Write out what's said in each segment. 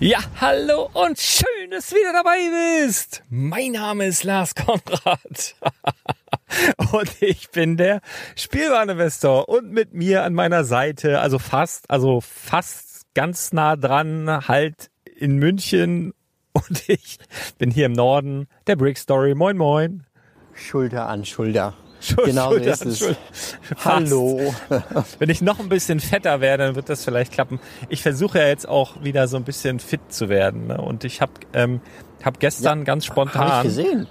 Ja, hallo und schön, dass du wieder dabei bist. Mein Name ist Lars Konrad. und ich bin der Spielwareninvestor und mit mir an meiner Seite, also fast, also fast ganz nah dran, halt in München und ich bin hier im Norden, der Brick Story. Moin, moin. Schulter an Schulter. Schul genau Schulter ist es. Hallo. Wenn ich noch ein bisschen fetter werde, dann wird das vielleicht klappen. Ich versuche ja jetzt auch wieder so ein bisschen fit zu werden. Ne? Und ich habe ähm, hab gestern ja, ganz spontan. Hab ich gesehen.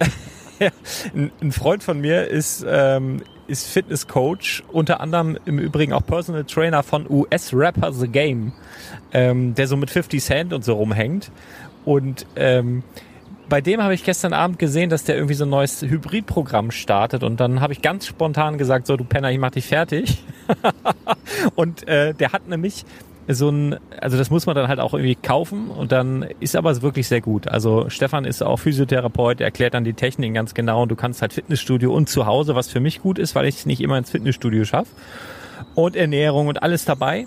ja, ein, ein, Freund von mir ist, ähm, ist Fitnesscoach, unter anderem im Übrigen auch Personal Trainer von US-Rapper The Game, ähm, der so mit 50 Cent und so rumhängt. Und ähm, bei dem habe ich gestern Abend gesehen, dass der irgendwie so ein neues Hybridprogramm startet und dann habe ich ganz spontan gesagt, so du Penner, ich mach dich fertig. und äh, der hat nämlich so ein, also das muss man dann halt auch irgendwie kaufen und dann ist aber wirklich sehr gut. Also Stefan ist auch Physiotherapeut, erklärt dann die Techniken ganz genau und du kannst halt Fitnessstudio und zu Hause, was für mich gut ist, weil ich es nicht immer ins Fitnessstudio schaffe. Und Ernährung und alles dabei.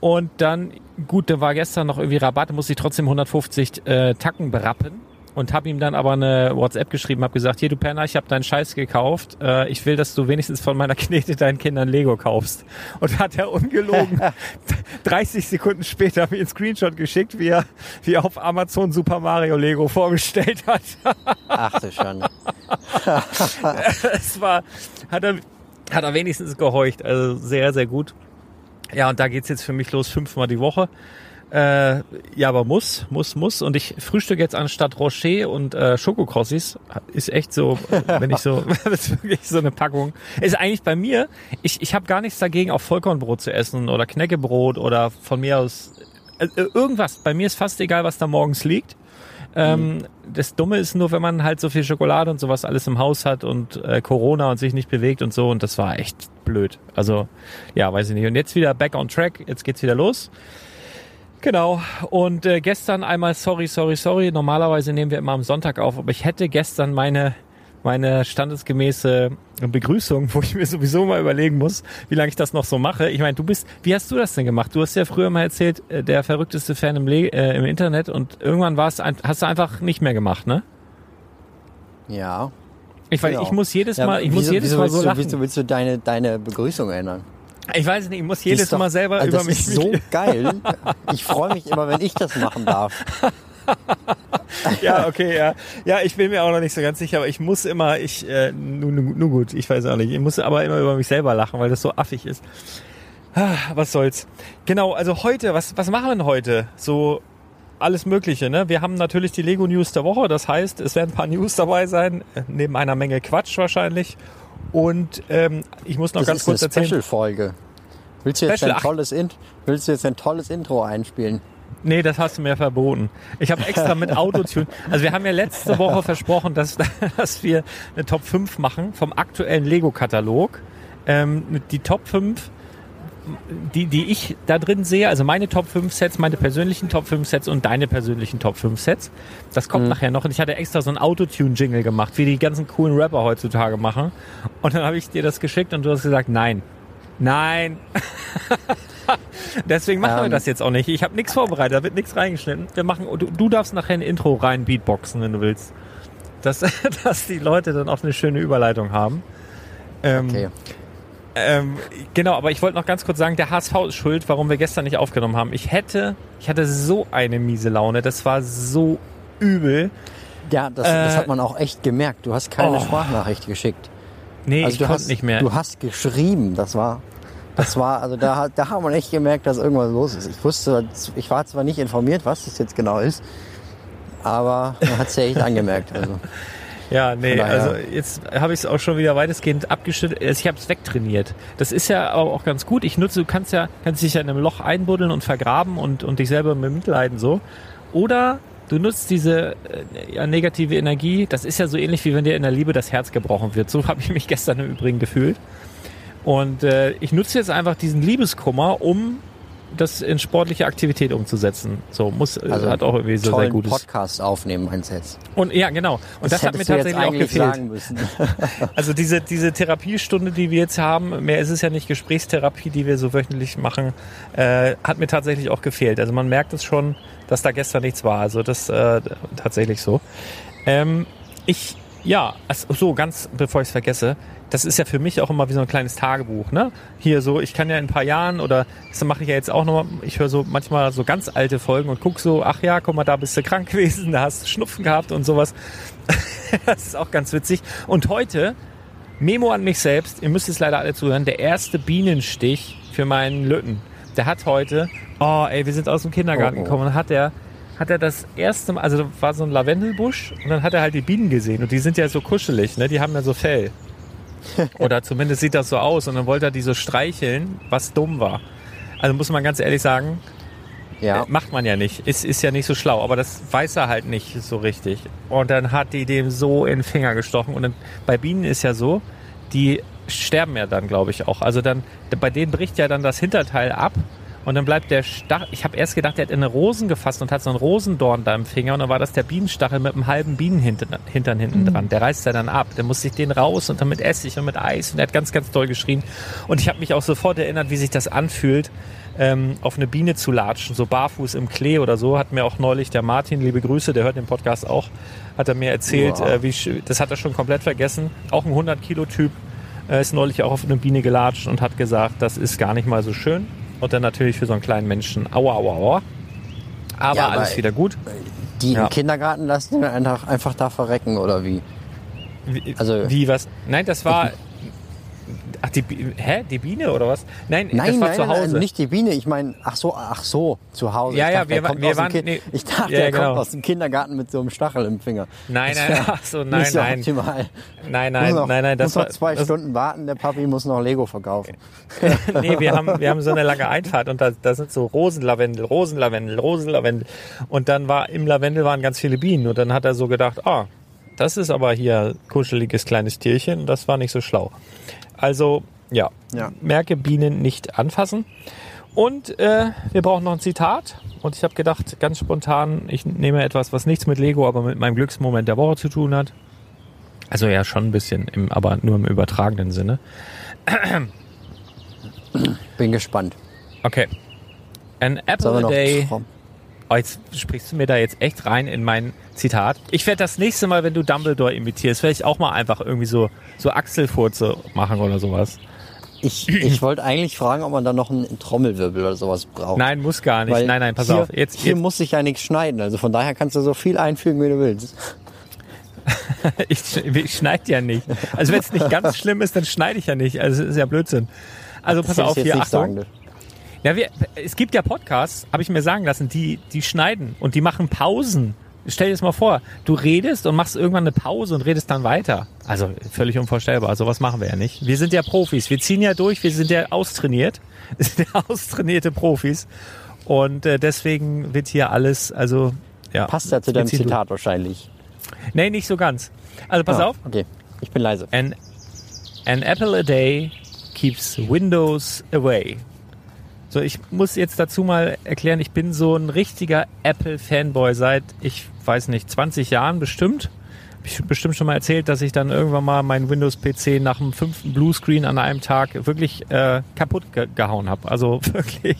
Und dann, gut, da war gestern noch irgendwie Rabatt, muss ich trotzdem 150 äh, Tacken berappen und habe ihm dann aber eine WhatsApp geschrieben, habe gesagt, hier du Penner, ich habe deinen Scheiß gekauft, äh, ich will, dass du wenigstens von meiner Knete deinen Kindern Lego kaufst. Und hat er ungelogen 30 Sekunden später mir einen Screenshot geschickt, wie er, wie er auf Amazon Super Mario Lego vorgestellt hat. Ach du schon. es war, hat er, hat er wenigstens gehorcht, also sehr, sehr gut. Ja, und da geht's jetzt für mich los, fünfmal die Woche. Äh, ja, aber muss, muss, muss. Und ich frühstücke jetzt anstatt Rocher und äh, Schokokrossis. Ist echt so, wenn ich so, das ist wirklich so eine Packung. Ist eigentlich bei mir, ich, ich habe gar nichts dagegen, auch Vollkornbrot zu essen oder Knäckebrot oder von mir aus äh, irgendwas. Bei mir ist fast egal, was da morgens liegt. Ähm, das Dumme ist nur, wenn man halt so viel Schokolade und sowas alles im Haus hat und äh, Corona und sich nicht bewegt und so. Und das war echt blöd. Also, ja, weiß ich nicht. Und jetzt wieder back on track. Jetzt geht's wieder los. Genau. Und äh, gestern einmal sorry, sorry, sorry. Normalerweise nehmen wir immer am Sonntag auf, aber ich hätte gestern meine meine standesgemäße Begrüßung, wo ich mir sowieso mal überlegen muss, wie lange ich das noch so mache. Ich meine, du bist, wie hast du das denn gemacht? Du hast ja früher mal erzählt, äh, der verrückteste Fan im, Le äh, im Internet und irgendwann warst hast du einfach nicht mehr gemacht, ne? Ja. Ich, genau. ich muss jedes Mal, ich wieso, muss jedes wieso Mal willst so du, lachen. Wieso willst du deine, deine Begrüßung ändern? Ich weiß nicht, ich muss jedes doch- Mal selber also über das mich. ist so geil. Ich freue mich immer, wenn ich das machen darf. ja, okay, ja. Ja, ich bin mir auch noch nicht so ganz sicher, aber ich muss immer, ich, äh, nun, nun, nun gut, ich weiß auch nicht. Ich muss aber immer über mich selber lachen, weil das so affig ist. Ah, was soll's. Genau, also heute, was, was machen wir denn heute? So alles Mögliche, ne? Wir haben natürlich die Lego News der Woche, das heißt, es werden ein paar News dabei sein, äh, neben einer Menge Quatsch wahrscheinlich. Und ähm, ich muss noch Das ganz kurz eine erzählen. Special-Folge. Willst du jetzt Special, ein tolles Willst du jetzt ein tolles Intro einspielen? Nee, das hast du mir verboten. Ich habe extra mit Autotune. Also wir haben ja letzte Woche versprochen, dass, dass wir eine Top 5 machen vom aktuellen Lego-Katalog. Ähm, die Top 5, die, die ich da drin sehe, also meine Top 5 Sets, meine persönlichen Top 5 Sets und deine persönlichen Top 5 Sets. Das kommt nachher noch. Und ich hatte extra so einen Autotune-Jingle gemacht, wie die ganzen coolen Rapper heutzutage machen. Und dann habe ich dir das geschickt und du hast gesagt, nein. Nein. Deswegen machen wir Ähm. das jetzt auch nicht. Ich habe nichts vorbereitet, da wird nichts reingeschnitten. Wir machen, du, du darfst nachher ein Intro rein beatboxen, wenn du willst. Dass, dass die Leute dann auch eine schöne Überleitung haben. Ähm, Okay. Ähm, genau, aber ich wollte noch ganz kurz sagen, der HSV ist schuld, warum wir gestern nicht aufgenommen haben. Ich hätte, ich hatte so eine miese Laune, das war so übel. Ja, das, das Äh, hat man auch echt gemerkt. Du hast keine oh. Sprachnachricht geschickt. Nee, Also ich du konnte hast nicht mehr. Du hast geschrieben. Das war, das war, also da, hat- da hat man echt gemerkt, dass irgendwas los ist. Ich wusste, ich war zwar nicht informiert, was das jetzt genau ist, aber man hat es ja echt angemerkt. Also. Ja, nee, also jetzt habe ich es auch schon wieder weitestgehend abgeschüttet. Also ich habe es wegtrainiert. Das ist ja aber auch ganz gut. Ich nutze, du kannst ja, kannst dich ja in einem Loch einbuddeln und vergraben und, und dich selber bemitleiden so. Oder du nutzt diese äh, ja, negative Energie. Das ist ja so ähnlich wie wenn dir in der Liebe das Herz gebrochen wird. So habe ich mich gestern im Übrigen gefühlt. Und äh, ich nutze jetzt einfach diesen Liebeskummer, um das in sportliche Aktivität umzusetzen. So muss äh, Also hat auch irgendwie so sehr gutes. Podcast aufnehmen, meinst jetzt? Und ja, genau. Und das, hat mir tatsächlich auch gefehlt. Also diese, diese Therapiestunde, die wir jetzt haben, mehr ist es ja nicht Gesprächstherapie, die wir so wöchentlich machen, äh, hat mir tatsächlich auch gefehlt. Also man merkt es schon, dass da gestern nichts war. Also das äh, tatsächlich so. Ähm, ich, ja, also so ganz bevor ich es vergesse, das ist ja für mich auch immer wie so ein kleines Tagebuch, ne? Hier so, ich kann ja in ein paar Jahren oder das mache ich ja jetzt auch noch, ich höre so manchmal so ganz alte Folgen und guck so, ach ja, guck mal, da bist du krank gewesen, da hast du Schnupfen gehabt und sowas. das ist auch ganz witzig. Und heute Memo an mich selbst, ihr müsst es leider alle zuhören, der erste Bienenstich für meinen Lütten. Der hat heute, oh ey, wir sind aus dem Kindergarten Oh, oh. gekommen hat er hat er das erste Mal, also war so ein Lavendelbusch und dann hat er halt die Bienen gesehen und die sind ja so kuschelig, ne? Die haben ja so Fell. Oder zumindest sieht das so aus und dann wollte er die so streicheln, was dumm war. Also muss man ganz ehrlich sagen, Ja. äh, Macht man ja nicht. Ist, ist ja nicht so schlau. Aber das weiß er halt nicht so richtig. Und dann hat die dem so in den Finger gestochen. Und dann, bei Bienen ist ja so, die sterben ja dann, glaube ich, auch. Also dann, bei denen bricht ja dann das Hinterteil ab. Und dann bleibt der Stachel, ich habe erst gedacht, der hat in eine Rosen gefasst und hat so einen Rosendorn da im Finger und dann war das der Bienenstachel mit einem halben Bienenhintern Hintern hinten dran. Der reißt er dann ab. Der muss sich den raus und dann mit Essig und mit Eis und er hat ganz, ganz doll geschrien. Und ich habe mich auch sofort erinnert, wie sich das anfühlt, ähm, auf eine Biene zu latschen, so barfuß im Klee oder so, hat mir auch neulich der Martin, liebe Grüße, der hört den Podcast auch, hat er mir erzählt, Wow. äh, wie, das hat er schon komplett vergessen. Auch ein 100-Kilo-Typ äh, ist neulich auch auf eine Biene gelatscht und hat gesagt, das ist gar nicht mal so schön. Und dann natürlich für so einen kleinen Menschen, aua, aua, aua. Aber Ja, alles wieder gut. Die Ja. im Kindergarten lassen den einfach, einfach da verrecken oder wie? Wie, Also- wie was? Nein, das war. Ach, die, hä? Die Biene oder was? Nein, Nein, das war nein, zu Hause. nein, nicht die Biene. Ich meine, ach so, ach so, zu Hause. Ja, ich ja, dachte, wir kommt wir waren- nee. Ich dachte, Ja, er genau. kommt aus dem Kindergarten mit so einem Stachel im Finger. Nein, Das nein, ach so, nein, nicht so nein. Optimal. Nein, nein, noch, nein, nein, das muss war noch zwei das, Stunden warten. Der Papi muss noch Lego verkaufen. nee, wir haben, wir haben so eine lange Einfahrt und da, da sind so Rosenlavendel, Rosenlavendel, Rosenlavendel. Und dann war im Lavendel waren ganz viele Bienen und dann hat er so gedacht, ah, das ist aber hier kuscheliges kleines Tierchen. Das war nicht so schlau. Also, ja, Ja. merke Bienen nicht anfassen. Und äh, wir brauchen noch ein Zitat. Und ich habe gedacht, ganz spontan, ich nehme etwas, was nichts mit Lego, aber mit meinem Glücksmoment der Woche zu tun hat. Also ja, schon ein bisschen, im, aber nur im übertragenen Sinne. Bin gespannt. Okay. An apple a day. Traum- Oh, jetzt sprichst du mir da jetzt echt rein in mein Zitat. Ich werde das nächste Mal, wenn du Dumbledore imitierst, vielleicht auch mal einfach irgendwie so, so Achselfurze machen oder sowas. Ich, ich wollte eigentlich fragen, ob man da noch einen Trommelwirbel oder sowas braucht. Nein, muss gar nicht. Weil nein, nein, pass hier, auf. Jetzt, hier jetzt muss ich ja nichts schneiden. Also von daher kannst du so viel einfügen, wie du willst. ich, ich schneide ja nicht. Also wenn es nicht ganz schlimm ist, dann schneide ich ja nicht. Also es ist ja Blödsinn. Also pass Das hätte auf ich hier, sagen Achtung. dürfen. Ja, wir, es gibt ja Podcasts, habe ich mir sagen lassen, die, die schneiden und die machen Pausen. Stell dir das mal vor, du redest und machst irgendwann eine Pause und redest dann weiter. Also völlig unvorstellbar. Sowas machen wir ja nicht. Wir sind ja Profis. Wir ziehen ja durch. Wir sind ja austrainiert. Wir sind ja austrainierte Profis. Und äh, deswegen wird hier alles, also ja. Passt ja zu deinem Zitat wahrscheinlich. durch. Nee, nicht so ganz. Also pass Ah, auf. Okay, ich bin leise. An, an apple a day keeps Windows away. So, ich muss jetzt dazu mal erklären, ich bin so ein richtiger Apple-Fanboy seit, ich weiß nicht, 20 Jahren bestimmt. Hab ich bestimmt schon mal erzählt, dass ich dann irgendwann mal meinen Windows-PC nach dem fünften Bluescreen an einem Tag wirklich äh, kaputt ge gehauen habe. Also wirklich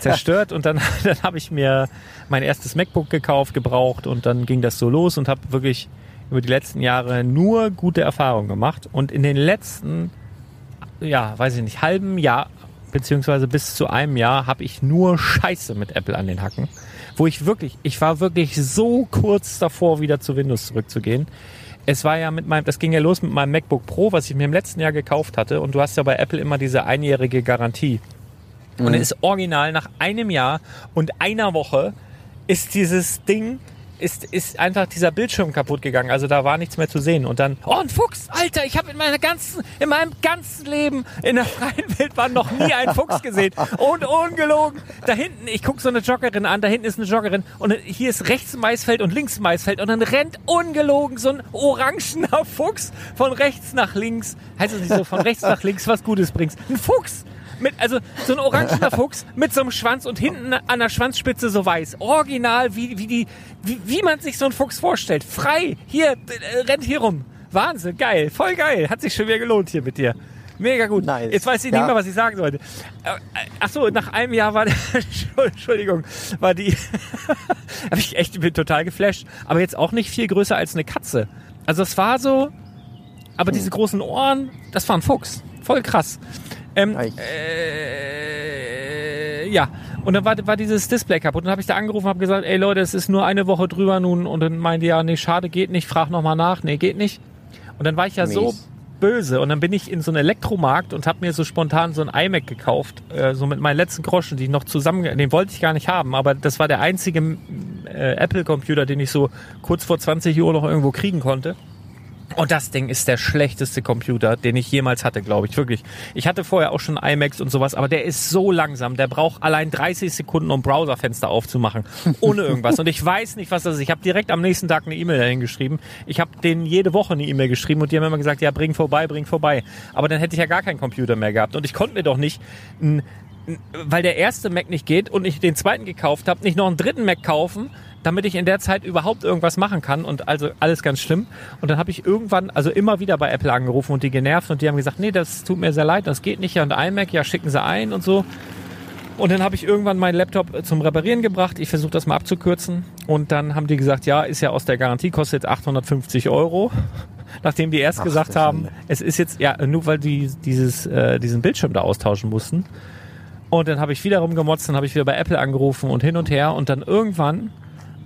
zerstört. Und dann, dann habe ich mir mein erstes MacBook gekauft, gebraucht und dann ging das so los und habe wirklich über die letzten Jahre nur gute Erfahrungen gemacht. Und in den letzten, ja, weiß ich nicht, halben Jahr, beziehungsweise bis zu einem Jahr, habe ich nur Scheiße mit Apple an den Hacken. Wo ich wirklich, ich war wirklich so kurz davor, wieder zu Windows zurückzugehen. Es war ja mit meinem, das ging ja los mit meinem MacBook Pro, was ich mir im letzten Jahr gekauft hatte. Und du hast ja bei Apple immer diese einjährige Garantie. Und es ist original nach einem Jahr und einer Woche ist dieses Ding, ist, ist einfach dieser Bildschirm kaputt gegangen. Also da war nichts mehr zu sehen. Und dann, oh, ein Fuchs, Alter, ich habe in meiner ganzen, in meinem ganzen Leben in der freien Wildbahn noch nie einen Fuchs gesehen. Und ungelogen. Da hinten, ich guck so eine Joggerin an, da hinten ist eine Joggerin und hier ist rechts Maisfeld und links Maisfeld und dann rennt ungelogen so ein orangener Fuchs von rechts nach links. Heißt es nicht so, von rechts nach links was Gutes bringst. Ein Fuchs! Mit, also so ein orangener Fuchs mit so einem Schwanz und hinten an der Schwanzspitze so weiß. Original, wie, wie, die, wie, wie man sich so einen Fuchs vorstellt. Frei, hier, äh, rennt hier rum. Wahnsinn, geil, voll geil. Hat sich schon wieder gelohnt hier mit dir. Mega gut. Nice. Jetzt weiß ich Ja. nicht mehr, was ich sagen sollte. Äh, äh, Ach so, nach einem Jahr war, Entschuldigung, war die, habe ich echt bin total geflasht. Aber jetzt auch nicht viel größer als eine Katze. Also es war so, aber diese großen Ohren, das war ein Fuchs. Voll krass. Ähm, äh, ja, und dann war, war dieses Display kaputt. Und dann habe ich da angerufen und habe gesagt, ey Leute, es ist nur eine Woche drüber nun. Und dann meinte ja, nee, schade, geht nicht. Frag nochmal nach. Nee, geht nicht. Und dann war ich ja so Mies. böse. Und dann bin ich in so einen Elektromarkt und habe mir so spontan so ein iMac gekauft. Äh, so mit meinen letzten Groschen, die ich noch zusammen... Den wollte ich gar nicht haben. Aber das war der einzige äh, Apple-Computer, den ich so kurz vor 20 Uhr noch irgendwo kriegen konnte. Und das Ding ist der schlechteste Computer, den ich jemals hatte, glaube ich. Wirklich. Ich hatte vorher auch schon iMacs und sowas, aber der ist so langsam. Der braucht allein 30 Sekunden, um Browserfenster aufzumachen. Ohne irgendwas. Und ich weiß nicht, was das ist. Ich habe direkt am nächsten Tag eine E-Mail dahin geschrieben. Ich habe denen jede Woche eine E-Mail geschrieben und die haben immer gesagt, ja, bring vorbei, bring vorbei. Aber dann hätte ich ja gar keinen Computer mehr gehabt. Und ich konnte mir doch nicht ein weil der erste Mac nicht geht und ich den zweiten gekauft habe, nicht noch einen dritten Mac kaufen, damit ich in der Zeit überhaupt irgendwas machen kann und also alles ganz schlimm. Und dann habe ich irgendwann, also immer wieder bei Apple angerufen und die genervt und die haben gesagt, nee, das tut mir sehr leid, das geht nicht. Ja, und iMac, ja, schicken sie ein und so. Und dann habe ich irgendwann meinen Laptop zum Reparieren gebracht. Ich versuche das mal abzukürzen. Und dann haben die gesagt, ja, ist ja aus der Garantie, kostet jetzt 850 Euro. Nachdem die erst Ach, gesagt haben, es ist jetzt, ja, nur weil die dieses, äh, diesen Bildschirm da austauschen mussten. Und dann habe ich wieder rumgemotzt, dann habe ich wieder bei Apple angerufen und hin und her. Und dann irgendwann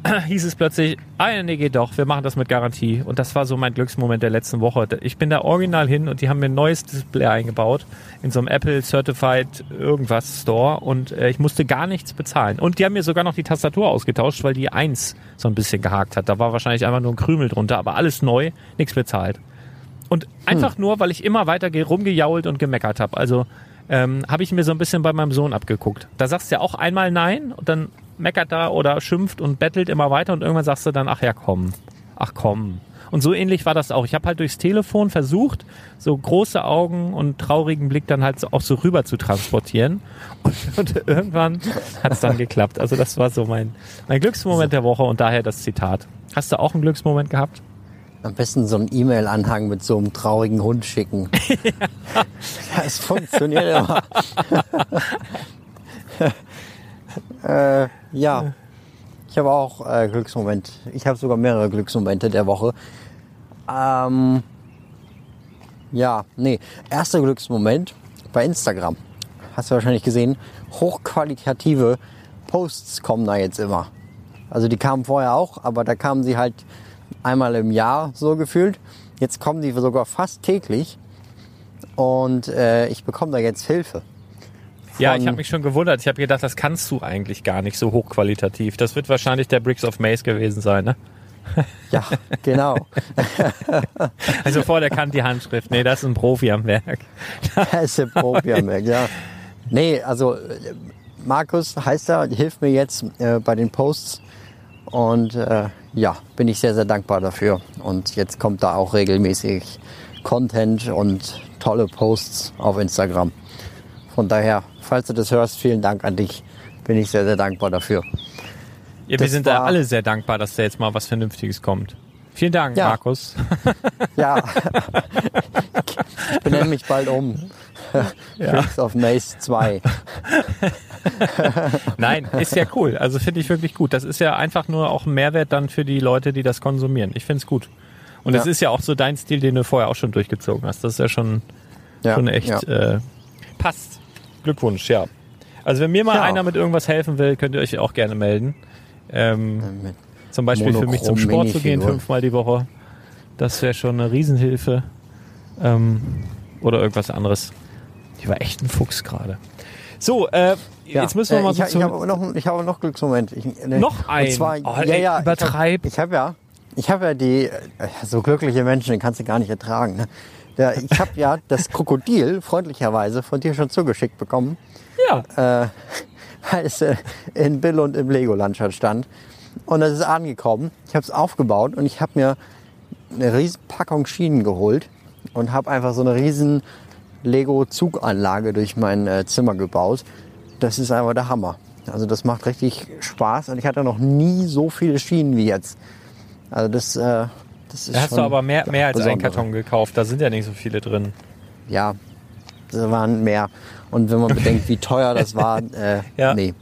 hieß es plötzlich, ah, nee, geht doch, wir machen das mit Garantie. Und das war so mein Glücksmoment der letzten Woche. Ich bin da original hin und die haben mir ein neues Display eingebaut in so einem Apple Certified irgendwas Store und äh, ich musste gar nichts bezahlen. Und die haben mir sogar noch die Tastatur ausgetauscht, weil die eins so ein bisschen gehakt hat. Da war wahrscheinlich einfach nur ein Krümel drunter, aber alles neu, nichts bezahlt. Und einfach nur, weil ich immer weiter ge- rumgejault und gemeckert habe. Also ähm, habe ich mir so ein bisschen bei meinem Sohn abgeguckt. Da sagst du ja auch einmal nein und dann meckert da oder schimpft und bettelt immer weiter und irgendwann sagst du dann, ach ja, komm, ach komm. Und so ähnlich war das auch. Ich habe halt durchs Telefon versucht, so große Augen und traurigen Blick dann halt auch so rüber zu transportieren. Und, und irgendwann hat es dann geklappt. Also das war so mein, mein Glücksmoment der Woche und daher das Zitat. Hast du auch einen Glücksmoment gehabt? Am besten so einen E-Mail-Anhang mit so einem traurigen Hund schicken. Das funktioniert immer. äh, ja, ich habe auch äh, Glücksmoment. Ich habe sogar mehrere Glücksmomente der Woche. Ähm, ja, nee. Erster Glücksmoment bei Instagram. Hast du wahrscheinlich gesehen. Hochqualitative Posts kommen da jetzt immer. Also die kamen vorher auch, aber da kamen sie halt einmal im Jahr so gefühlt. Jetzt kommen die sogar fast täglich. Und äh, ich bekomme da jetzt Hilfe. Ja, ich habe mich schon gewundert. Ich habe gedacht, das kannst du eigentlich gar nicht so hochqualitativ. Das wird wahrscheinlich der Bricks of Maze gewesen sein, ne? Ja, genau. Also vor der Kant die Handschrift. Nee, das ist ein Profi am Werk. Da ist der Profi am Werk, ja. Nee, also äh, Markus heißt er, hilft mir jetzt äh, bei den Posts. Und äh, ja, bin ich sehr, sehr dankbar dafür. Und jetzt kommt da auch regelmäßig Content und tolle Posts auf Instagram. Von daher, falls du das hörst, vielen Dank an dich. Bin ich sehr, sehr dankbar dafür. Ja, wir Das sind da alle sehr dankbar, dass da jetzt mal was Vernünftiges kommt. Vielen Dank, Ja. Markus. Ja, ich benenne mich bald um. Freaks of Maze 2. Nein, ist ja cool. Also finde ich wirklich gut. Das ist ja einfach nur auch ein Mehrwert dann für die Leute, die das konsumieren. Ich finde es gut. Und es Ja. ist ja auch so dein Stil, den du vorher auch schon durchgezogen hast. Das ist ja schon, schon echt äh, passt. Glückwunsch, ja. Also wenn mir mal Ja. einer mit irgendwas helfen will, könnt ihr euch auch gerne melden. Ähm, zum Beispiel für mich zum Sport zu gehen, fünfmal die Woche. Das wäre schon eine Riesenhilfe. Ähm, oder irgendwas anderes. Die war echt ein Fuchs gerade. So, äh, Ja, jetzt müssen wir äh, mal ich, so ich habe noch, ich habe noch Glücksmoment. Ich, ne, Noch ein? Und zwar, Oh, ja, ja, übertreib. Ich habe hab ja, ich habe ja die äh, so glückliche Menschen, den kannst du gar nicht ertragen. Ne? Der, ich habe ja das Krokodil freundlicherweise von dir schon zugeschickt bekommen, Ja. äh, weil es äh, in Bill und im Legoland stand. Und das ist angekommen. Ich habe es aufgebaut und ich habe mir eine riesen Packung Schienen geholt und habe einfach so eine riesen Lego-Zuganlage durch mein äh, Zimmer gebaut. Das ist einfach der Hammer. Also das macht richtig Spaß und ich hatte noch nie so viele Schienen wie jetzt. Also das, äh, das ist Da hast schon du aber mehr, mehr als einen. Karton gekauft. Da sind ja nicht so viele drin. Ja, das waren mehr. Und wenn man bedenkt, wie teuer das war, äh, Ja. nee.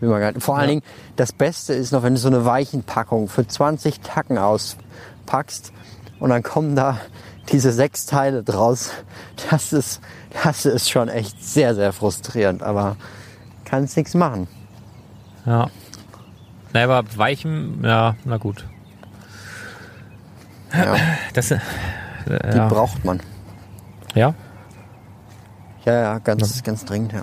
Will man gar nicht. Vor allen Dingen, das Beste ist noch, wenn du so eine Weichenpackung für 20 Tacken auspackst und dann kommen da diese sechs Teile draus. Das ist, das ist schon echt sehr, sehr frustrierend, aber kannst nichts machen. Ja. Na, aber Weichen, ja, na gut. Ja, Das, äh, die ja. braucht man. ja? Ja, ja, ganz, ganz dringend, ja.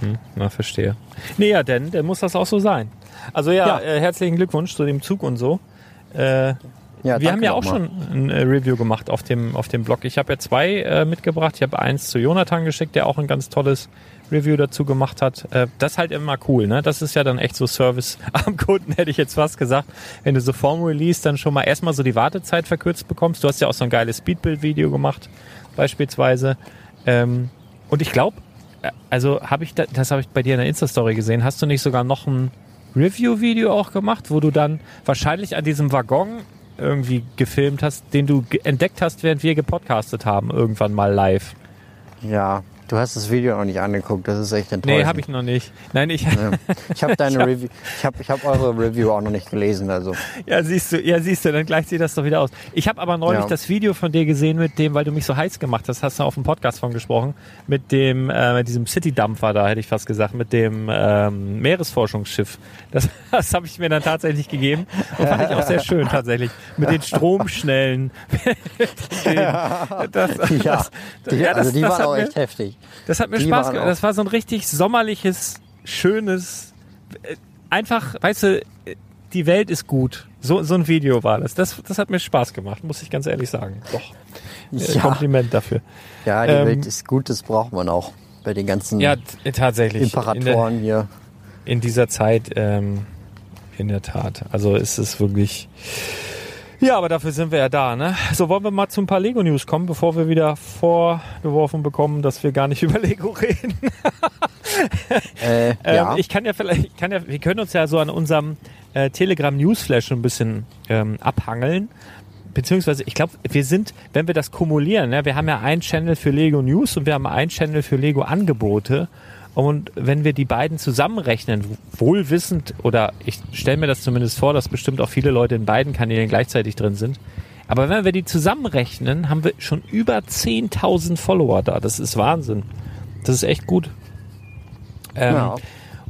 Hm, na, verstehe. Nee, ja, denn, dann muss das auch so sein. Also ja, Ja. Äh, herzlichen Glückwunsch zu dem Zug und so. Äh, ja wir haben ja auch schon ein äh, Review gemacht auf dem, auf dem Blog. Ich habe ja zwei äh, mitgebracht. Ich habe eins zu Jonathan geschickt, der auch ein ganz tolles Review dazu gemacht hat. Äh, das ist halt immer cool, ne? Das ist ja dann echt so Service am Kunden, hätte ich jetzt fast gesagt. Wenn du so vorm Release dann schon mal erstmal so die Wartezeit verkürzt bekommst. Du hast ja auch so ein geiles Speedbuild-Video gemacht, beispielsweise. Ähm, und ich glaube, also habe ich, da, das habe ich bei dir in der Insta-Story gesehen, hast du nicht sogar noch ein Review-Video auch gemacht, wo du dann wahrscheinlich an diesem Waggon irgendwie gefilmt hast, den du entdeckt hast, während wir gepodcastet haben, irgendwann mal live. Ja, du hast das Video noch nicht angeguckt, das ist echt enttäuschend. Nee, habe ich noch nicht. Nein, ich. Ja. Ich habe deine Review, ich habe ich hab eure Review auch noch nicht gelesen, also. Ja, siehst du, ja, siehst du, dann gleicht sich das doch wieder aus. Ich habe aber neulich Ja. das Video von dir gesehen mit dem, weil du mich so heiß gemacht hast, hast du auf dem Podcast von gesprochen, mit dem, äh, mit diesem City-Dampfer da, hätte ich fast gesagt, mit dem ähm, Meeresforschungsschiff. Das, das habe ich mir dann tatsächlich gegeben und fand ich auch sehr schön tatsächlich. Mit den Stromschnellen. Den- das, Ja, das, die, ja, das- also die waren auch echt heftig. Das hat mir Die Spaß gemacht. Das war so ein richtig sommerliches, schönes, äh, einfach, weißt du, äh, die Welt ist gut. So, so ein Video war das. das. Das hat mir Spaß gemacht, muss ich ganz ehrlich sagen. Doch. Äh, Ja. Kompliment dafür. Ja, die Ähm, Welt ist gut, das braucht man auch bei den ganzen Ja, t- tatsächlich. In, der, Imperatoren hier. in dieser Zeit, ähm, in der Tat. Also ist es wirklich. Ja, aber dafür sind wir ja da, ne? So, wollen wir mal zu ein paar Lego-News kommen, bevor wir wieder vorgeworfen bekommen, dass wir gar nicht über Lego reden. Äh, Ähm, ja. Ich kann ja vielleicht, ich kann ja, wir können uns ja so an unserem äh, Telegram Newsflash ein bisschen ähm, abhangeln. Beziehungsweise, ich glaube, wir sind, wenn wir das kumulieren, ne, wir haben ja einen Channel für Lego News und wir haben einen Channel für Lego Angebote. Und wenn wir die beiden zusammenrechnen, wohlwissend, oder ich stelle mir das zumindest vor, dass bestimmt auch viele Leute in beiden Kanälen gleichzeitig drin sind. Aber wenn wir die zusammenrechnen, haben wir schon über 10.000 Follower da. Das ist Wahnsinn. Das ist echt gut. Ähm, ja.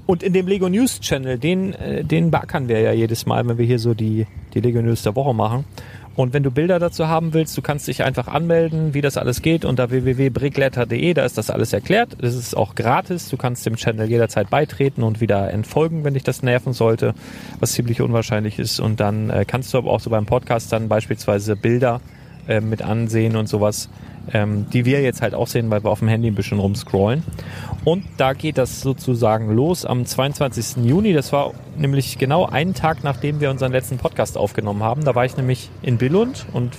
und in dem Lego News Channel, den, äh, den backern wir ja jedes Mal, wenn wir hier so die, die Lego News der Woche machen. Und wenn du Bilder dazu haben willst, du kannst dich einfach anmelden, wie das alles geht, unter www.brickletter.de, da ist das alles erklärt. Das ist auch gratis. Du kannst dem Channel jederzeit beitreten und wieder entfolgen, wenn dich das nerven sollte, was ziemlich unwahrscheinlich ist. Und dann äh, kannst du aber auch so beim Podcast dann beispielsweise Bilder äh, mit ansehen und sowas, ähm, die wir jetzt halt auch sehen, weil wir auf dem Handy ein bisschen rumscrollen. Und da geht das sozusagen los am 22. Juni. Das war nämlich genau einen Tag, nachdem wir unseren letzten Podcast aufgenommen haben. Da war ich nämlich in Billund und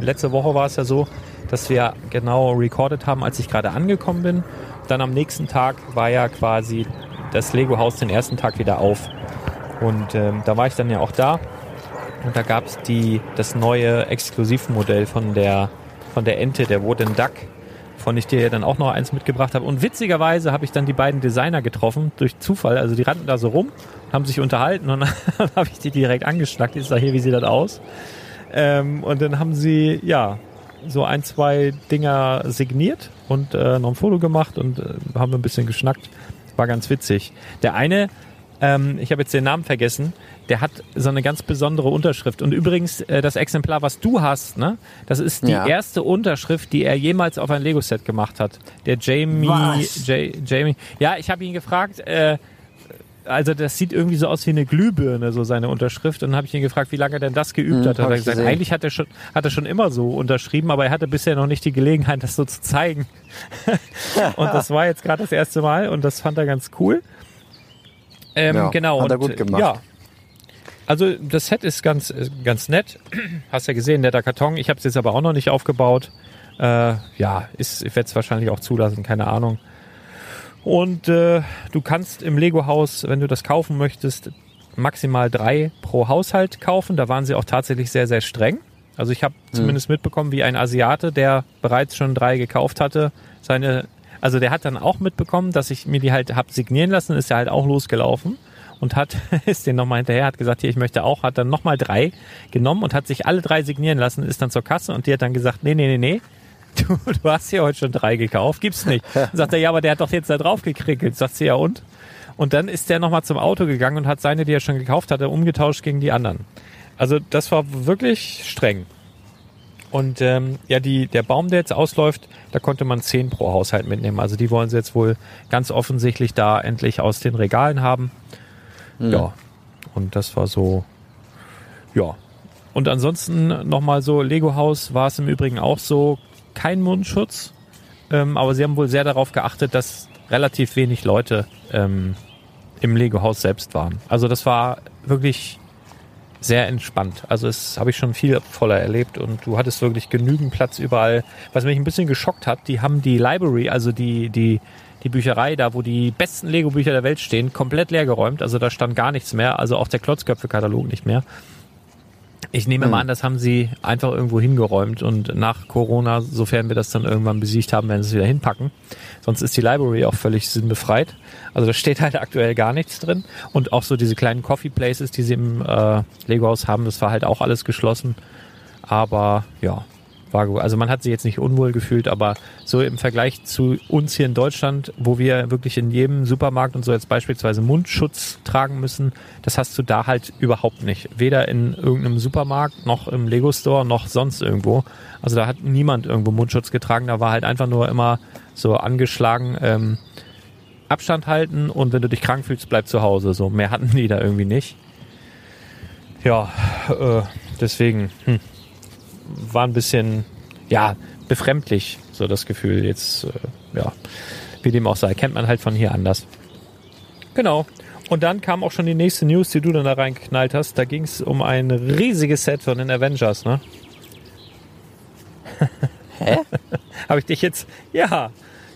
letzte Woche war es ja so, dass wir genau recorded haben, als ich gerade angekommen bin. Dann am nächsten Tag war ja quasi das Lego-Haus den ersten Tag wieder auf. Und ähm, da war ich dann ja auch da. Und da gab es das neue Exklusivmodell von der von der Ente, der Wooden Duck, von ich dir ja dann auch noch eins mitgebracht habe. Und witzigerweise habe ich dann die beiden Designer getroffen durch Zufall. Also die rannten da so rum, haben sich unterhalten und dann habe ich die direkt angeschnackt. Ich sage hier, wie sieht das aus? Ähm, und dann haben sie ja so ein, zwei Dinger signiert und äh, noch ein Foto gemacht und äh, haben ein bisschen geschnackt. War ganz witzig. Der eine, ähm, ich habe jetzt den Namen vergessen, der hat so eine ganz besondere Unterschrift. Und übrigens, äh, das Exemplar, was du hast, ne, das ist die Ja. erste Unterschrift, die er jemals auf ein Lego-Set gemacht hat. Der Jamie, Was? J, Jamie. Ja, ich habe ihn gefragt, äh, also das sieht irgendwie so aus wie eine Glühbirne, so seine Unterschrift. Und dann habe ich ihn gefragt, wie lange er denn das geübt Hm, hat. Hat er gesagt, gesehen. eigentlich hat er schon, hat er schon immer so unterschrieben, aber er hatte bisher noch nicht die Gelegenheit, das so zu zeigen. und das war jetzt gerade das erste Mal und das fand er ganz cool. Ähm, Ja, genau. hat er gut gemacht. Ja. Also das Set ist ganz, äh, ganz nett. Hast ja gesehen, netter Karton. Ich habe es jetzt aber auch noch nicht aufgebaut. Äh, ja, ist, ich werde es wahrscheinlich auch zulassen, keine Ahnung. Und äh, du kannst im Lego-Haus, wenn du das kaufen möchtest, maximal drei pro Haushalt kaufen. Da waren sie auch tatsächlich sehr, sehr streng. Also ich habe zumindest mitbekommen, wie ein Asiate, der bereits schon drei gekauft hatte, seine, also der hat dann auch mitbekommen, dass ich mir die halt hab signieren lassen, ist ja halt auch losgelaufen und hat, ist den nochmal hinterher, hat gesagt, hier, ich möchte auch, hat dann nochmal drei genommen und hat sich alle drei signieren lassen, ist dann zur Kasse und die hat dann gesagt, nee, nee, nee, nee, du, du hast hier heute schon drei gekauft, gibt's nicht. Dann sagt er, ja, aber der hat doch jetzt da drauf gekrickelt. Sagt sie, ja und? Und dann ist der nochmal zum Auto gegangen und hat seine, die er schon gekauft hatte, umgetauscht gegen die anderen. Also das war wirklich streng. Und ähm, ja, die, der Baum, der jetzt ausläuft, da konnte man zehn pro Haushalt mitnehmen. Also die wollen sie jetzt wohl ganz offensichtlich da endlich aus den Regalen haben. Ja. Und das war so, ja. Und ansonsten nochmal so, Lego Haus war es im Übrigen auch so, kein Mundschutz. Ähm, aber sie haben wohl sehr darauf geachtet, dass relativ wenig Leute ähm, im Lego Haus selbst waren. Also das war wirklich sehr entspannt. Also es habe ich schon viel voller erlebt und du hattest wirklich genügend Platz überall. Was mich ein bisschen geschockt hat, die haben die Library, also die, die, die Bücherei, da wo die besten Lego-Bücher der Welt stehen, komplett leer geräumt. Also da stand gar nichts mehr, also auch der Klotzköpfe-Katalog nicht mehr. Ich nehme Hm. mal an, das haben sie einfach irgendwo hingeräumt und nach Corona, sofern wir das dann irgendwann besiegt haben, werden sie es wieder hinpacken. Sonst ist die Library auch völlig sinnbefreit. Also da steht halt aktuell gar nichts drin. Und auch so diese kleinen Coffee Places, die sie im äh, Lego-Haus haben, das war halt auch alles geschlossen. Aber ja, gut. Also man hat sich jetzt nicht unwohl gefühlt, aber so im Vergleich zu uns hier in Deutschland, wo wir wirklich in jedem Supermarkt und so jetzt beispielsweise Mundschutz tragen müssen, das hast du da halt überhaupt nicht. Weder in irgendeinem Supermarkt, noch im Lego Store, noch sonst irgendwo. Also da hat niemand irgendwo Mundschutz getragen. Da war halt einfach nur immer so angeschlagen, ähm, Abstand halten und wenn du dich krank fühlst, bleib zu Hause. So mehr hatten die da irgendwie nicht. Ja, äh, deswegen hm, war ein bisschen, ja, befremdlich, so das Gefühl. Jetzt, äh, ja, wie dem auch sei, kennt man halt von hier anders. Genau. Und dann kam auch schon die nächste News, die du dann da reingeknallt hast. Da ging es um ein riesiges Set von den Avengers, ne? Hä? Habe ich dich jetzt, ja,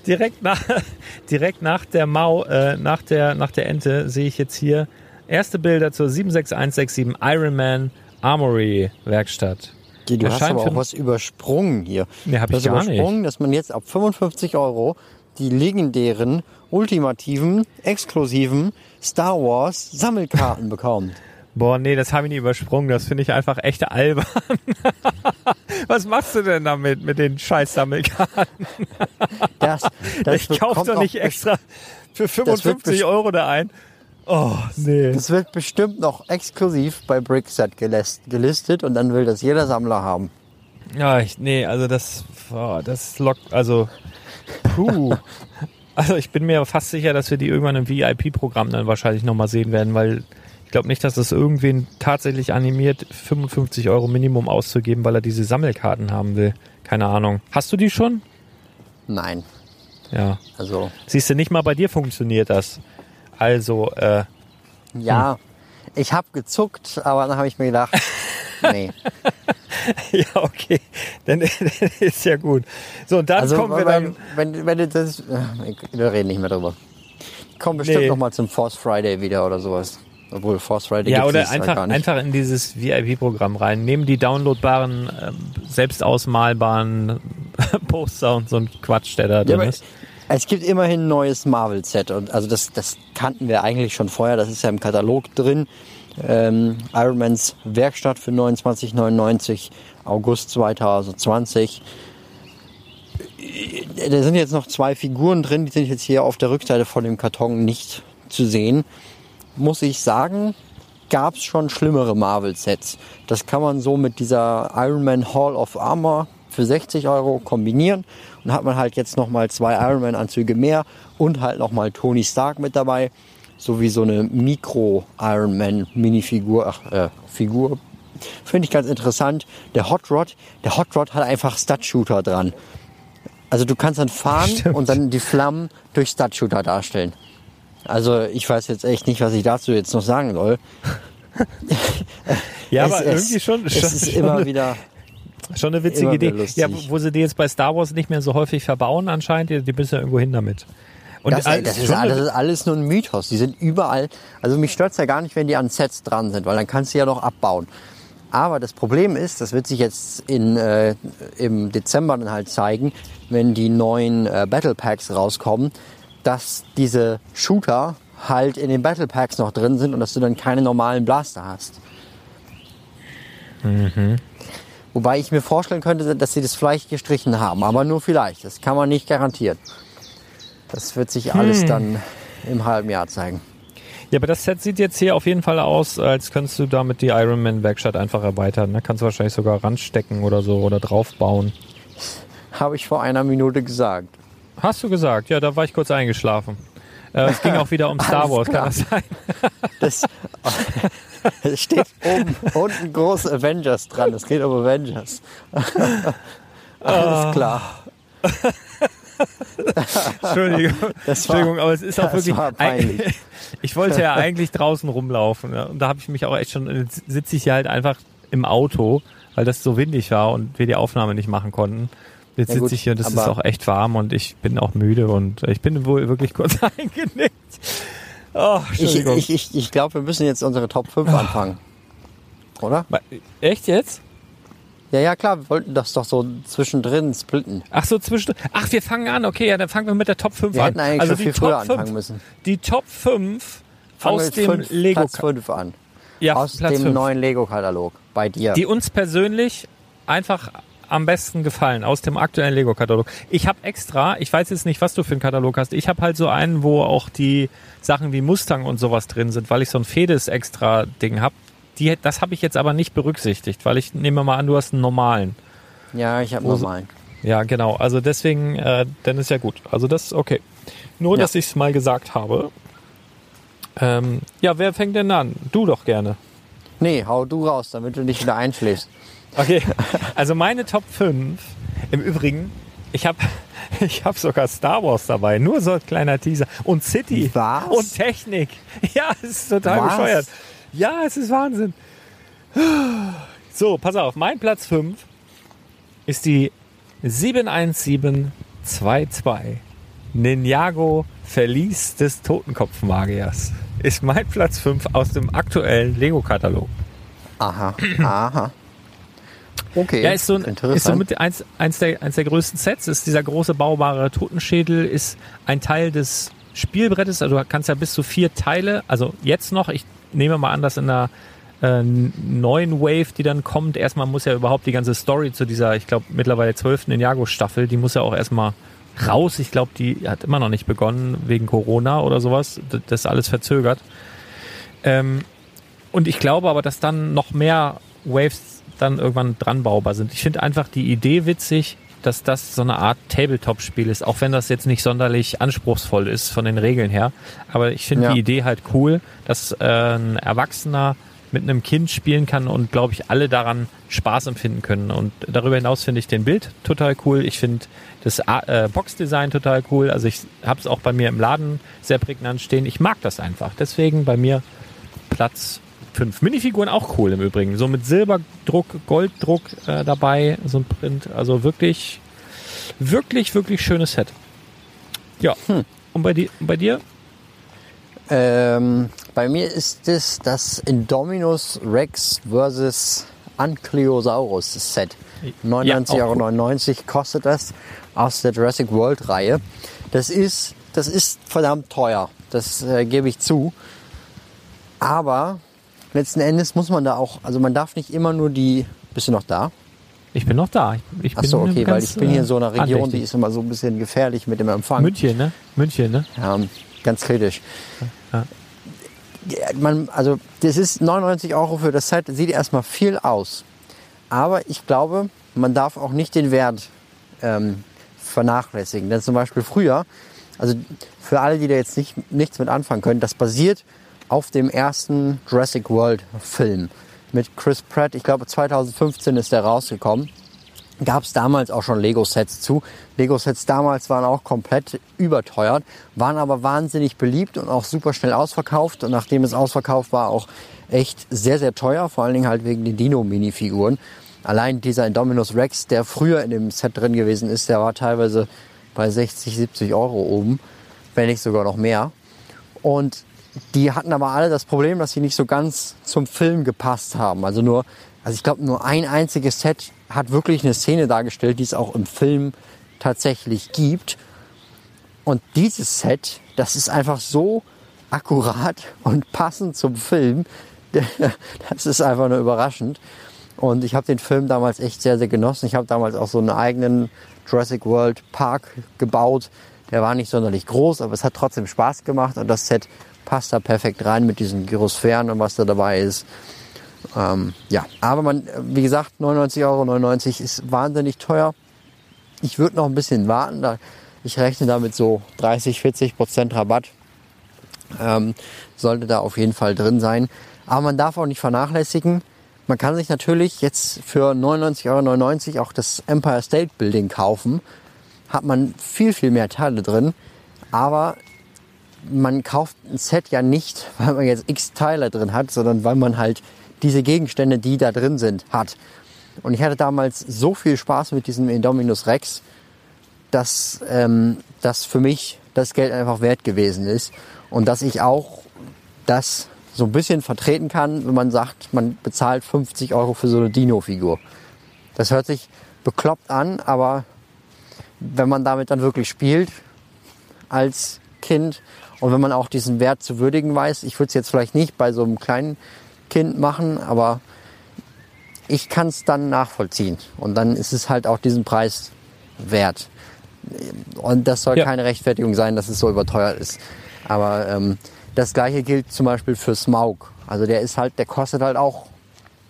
direkt nach, direkt nach der Mau, äh, nach der, nach der Ente sehe ich jetzt hier erste Bilder zur 76167 Ironman Armory Werkstatt. Die, du hast aber auch was übersprungen hier. Nee, hab du ich hast gar übersprungen, dass man jetzt ab 55 Euro die legendären, ultimativen, exklusiven Star Wars Sammelkarten bekommt. Boah, nee, das habe ich nie übersprungen. Das finde ich einfach echt albern. Was machst du denn damit, mit den scheiß Sammelkarten? Das, das Ich kaufe doch nicht extra für wird 55 best- Euro da ein. Oh, nee. Das wird bestimmt noch exklusiv bei Brickset gelis- gelistet und dann will das jeder Sammler haben. Ja, ich, nee, also das, boah, das lockt, also, puh. Also ich bin mir fast sicher, dass wir die irgendwann im VIP-Programm dann wahrscheinlich nochmal sehen werden, weil ich glaube nicht, dass das irgendwen tatsächlich animiert, 55 Euro Minimum auszugeben, weil er diese Sammelkarten haben will. Keine Ahnung. Hast du die schon? Nein. Ja. Also, Siehst du, nicht mal bei dir funktioniert das. Also, äh, ja, ich habe gezuckt, aber dann habe ich mir gedacht, nee. ja, okay. Dann, dann ist ja gut. So, und dann Also, kommen wir weil- dann. wenn, wenn du das, äh, wir reden nicht mehr drüber. Kommen bestimmt Nee. noch mal zum Force Friday wieder oder sowas. Obwohl Force Friday Ja, oder einfach, gar nicht. einfach in dieses VIP-Programm rein. Nehmen die downloadbaren, ähm, selbst ausmalbaren Poster und so ein Quatsch, der da Ja, drin ist. Es gibt immerhin ein neues Marvel-Set und also das, das kannten wir eigentlich schon vorher. Das ist ja im Katalog drin. Ähm, Ironmans Werkstatt für 29,99 August 2020. Äh, Da sind jetzt noch zwei Figuren drin, die sind jetzt hier auf der Rückseite von dem Karton nicht zu sehen. Muss ich sagen, gab es schon schlimmere Marvel-Sets. Das kann man so mit dieser Iron Man Hall of Armor für 60 Euro kombinieren und hat man halt jetzt nochmal zwei Iron Man Anzüge mehr und halt nochmal Tony Stark mit dabei, sowie so eine Mikro Iron Man Minifigur, ach, äh, Figur. Finde ich ganz interessant. Der Hot Rod, der Hot Rod hat einfach Stud Shooter dran. Also du kannst dann fahren Stimmt. und dann die Flammen durch Stud Shooter darstellen. Also ich weiß jetzt echt nicht, was ich dazu jetzt noch sagen soll. Ja, es, aber es, irgendwie schon, Es schon, ist schon, immer wieder. Schon eine witzige Idee. lustig. Ja, wo- sie die jetzt bei Star Wars nicht mehr so häufig verbauen anscheinend, die, die müssen ja irgendwo hin damit. Und Das, das, ist alles, das ist alles nur ein Mythos. Die sind überall. Also mich stört's ja gar nicht, wenn die an Sets dran sind, weil dann kannst du ja noch abbauen. Aber das Problem ist, das wird sich jetzt in, äh, im Dezember dann halt zeigen, wenn die neuen äh, Battle Packs rauskommen, dass diese Shooter halt in den Battle Packs noch drin sind und dass du dann keine normalen Blaster hast. Wobei ich mir vorstellen könnte, dass sie das vielleicht gestrichen haben, aber nur vielleicht. Das kann man nicht garantieren. Das wird sich alles dann im halben Jahr zeigen. Ja, aber das Set sieht jetzt hier auf jeden Fall aus, als könntest du damit die Iron Man Werkstatt einfach erweitern. Da kannst du wahrscheinlich sogar ranstecken oder so oder draufbauen. Habe ich vor einer Minute gesagt. Hast du gesagt? Ja, da war ich kurz eingeschlafen. Äh, es ging auch wieder um Star Wars, klar. kann das sein? Das es steht oben unten groß Avengers dran. Es geht um Avengers. Alles klar. Entschuldigung, war- Entschuldigung, aber es ist auch wirklich. war peinlich. Ich wollte ja eigentlich draußen rumlaufen ja, und da habe ich mich auch echt schon. Jetzt sitze ich hier halt einfach im Auto, weil das so windig war und wir die Aufnahme nicht machen konnten. Jetzt Ja, sitze ich hier und es ist auch echt warm und ich bin auch müde und ich bin wohl wirklich kurz eingenickt. Oh, Ich, ich, ich, ich glaube, wir müssen jetzt unsere Top 5 anfangen. Oder? Echt jetzt? Ja, ja, klar, wir wollten das doch so zwischendrin splitten. Ach so, zwischen. Ach, wir fangen an. Okay, ja, dann fangen wir mit der Top 5 Wir an. hätten eigentlich also schon viel Top früher 5, anfangen müssen. Die Top 5 Fangen wir aus dem fünf, Lego. Platz 5 an. Ja, Aus Platz dem fünf. neuen Lego-Katalog. Bei dir. Die uns persönlich einfach am besten gefallen aus dem aktuellen Lego-Katalog. Ich habe extra, ich weiß jetzt nicht, was du für einen Katalog hast. Ich habe halt so einen, wo auch die Sachen wie Mustang und sowas drin sind, weil ich so ein Fedes extra Ding habe. Die, das habe ich jetzt aber nicht berücksichtigt, weil ich nehme mal an, du hast einen normalen. ja, ich habe Wo- normalen. Ja, genau. Also deswegen, äh, dann ist ja gut. Also das ist okay. Nur, Ja. dass ich es mal gesagt habe. Ähm, ja, wer fängt denn an? Du doch gerne. Nee, hau du raus, damit du nicht wieder einschläfst. Okay, also meine Top 5. Im Übrigen, ich habe ich hab sogar Star Wars dabei. Nur so ein kleiner Teaser. Und City. Was? Und Technik. Ja, es ist total Was? bescheuert. Ja, es ist Wahnsinn. So, pass auf. Mein Platz 5 ist die 71722. Ninjago Verlies des Totenkopfmagiers. Ist mein Platz 5 aus dem aktuellen Lego-Katalog. Aha, aha. Okay, Ja, ist so, ein, ist so mit eins, eins, der, eins der größten Sets. Ist dieser große baubare Totenschädel, ist ein Teil des Spielbrettes. Also du kannst ja bis zu vier Teile, also jetzt noch, ich nehme mal an, dass in der äh, neuen Wave, die dann kommt, erstmal muss ja überhaupt die ganze Story zu dieser, ich glaube, mittlerweile zwölften Ninjago-Staffel, die muss ja auch erstmal raus. Ich glaube, die hat immer noch nicht begonnen wegen Corona oder sowas. Das ist alles verzögert. Ähm, und ich glaube aber, dass dann noch mehr Waves dann irgendwann dran baubar sind. Ich finde einfach die Idee witzig, dass das so eine Art Tabletop-Spiel ist, auch wenn das jetzt nicht sonderlich anspruchsvoll ist von den Regeln her. Aber ich finde Ja. die Idee halt cool, dass äh, ein Erwachsener mit einem Kind spielen kann und glaube ich alle daran Spaß empfinden können. Und darüber hinaus finde ich den Bild total cool. Ich finde das äh, Boxdesign total cool. Also ich habe es auch bei mir im Laden sehr prägnant stehen. Ich mag das einfach. Deswegen bei mir Platz 5. Minifiguren auch cool im Übrigen. So mit Silberdruck, Golddruck äh, dabei, so ein Print. Also wirklich, wirklich, wirklich schönes Set. Ja. Und bei, di bei dir? Ähm, bei mir ist es das Indominus Rex vs. Ankylosaurus Set. 99,99 Ja, Euro kostet das aus der Jurassic World Reihe. Das ist, das ist verdammt teuer. Das äh, gebe ich zu. Aber letzten Endes muss man da auch, also man darf nicht immer nur die, bist du noch da? Ich bin noch da. Ich, Ach bin so, okay, weil ich bin hier in so einer äh, Region, die andächtig. ist immer so ein bisschen gefährlich mit dem Empfang. München, ne? München, ne? Ja, ganz kritisch. Ja, Man, also das ist 99 Euro für das Set, sieht erstmal viel aus. Aber ich glaube, man darf auch nicht den Wert ähm, vernachlässigen. Denn zum Beispiel früher, also für alle, die da jetzt nicht, nichts mit anfangen können, das basiert auf dem ersten Jurassic World Film mit Chris Pratt. Ich glaube 2015 ist der rausgekommen gab es damals auch schon Lego-Sets zu. Lego-Sets damals waren auch komplett überteuert, waren aber wahnsinnig beliebt und auch super schnell ausverkauft. Und nachdem es ausverkauft war, auch echt sehr, sehr teuer, vor allen Dingen halt wegen den Dino-Minifiguren. Allein dieser Indominus Rex, der früher in dem Set drin gewesen ist, der war teilweise bei 60, 70 Euro oben, wenn nicht sogar noch mehr. Und die hatten aber alle das Problem, dass sie nicht so ganz zum Film gepasst haben. Also nur, also ich glaube, nur ein einziges Set hat wirklich eine Szene dargestellt, die es auch im Film tatsächlich gibt. Und dieses Set, das ist einfach so akkurat und passend zum Film. Das ist einfach nur überraschend. Und ich habe den Film damals echt sehr, sehr genossen. Ich habe damals auch so einen eigenen Jurassic World Park gebaut. Der war nicht sonderlich groß, aber es hat trotzdem Spaß gemacht. Und das Set passt da perfekt rein mit diesen Gyrosphären und was da dabei ist. Ähm, ja, aber man, wie gesagt, 99,99 Euro ist wahnsinnig teuer. Ich würde noch ein bisschen warten. Da, ich rechne damit so 30, 40 Prozent Rabatt. Ähm, sollte da auf jeden Fall drin sein. Aber man darf auch nicht vernachlässigen. Man kann sich natürlich jetzt für 99,99 Euro auch das Empire State Building kaufen. Hat man viel, viel mehr Teile drin. Aber man kauft ein Set ja nicht, weil man jetzt x Teile drin hat, sondern weil man halt diese Gegenstände, die da drin sind, hat. Und ich hatte damals so viel Spaß mit diesem Indominus Rex, dass ähm, das für mich das Geld einfach wert gewesen ist. Und dass ich auch das so ein bisschen vertreten kann, wenn man sagt, man bezahlt 50 Euro für so eine Dino-Figur. Das hört sich bekloppt an, aber wenn man damit dann wirklich spielt als Kind und wenn man auch diesen Wert zu würdigen weiß, ich würde es jetzt vielleicht nicht bei so einem kleinen Kind machen, aber ich kann es dann nachvollziehen und dann ist es halt auch diesen Preis wert. Und das soll Ja. keine Rechtfertigung sein, dass es so überteuert ist. Aber ähm, das gleiche gilt zum Beispiel für Smaug. Also der ist halt, der kostet halt auch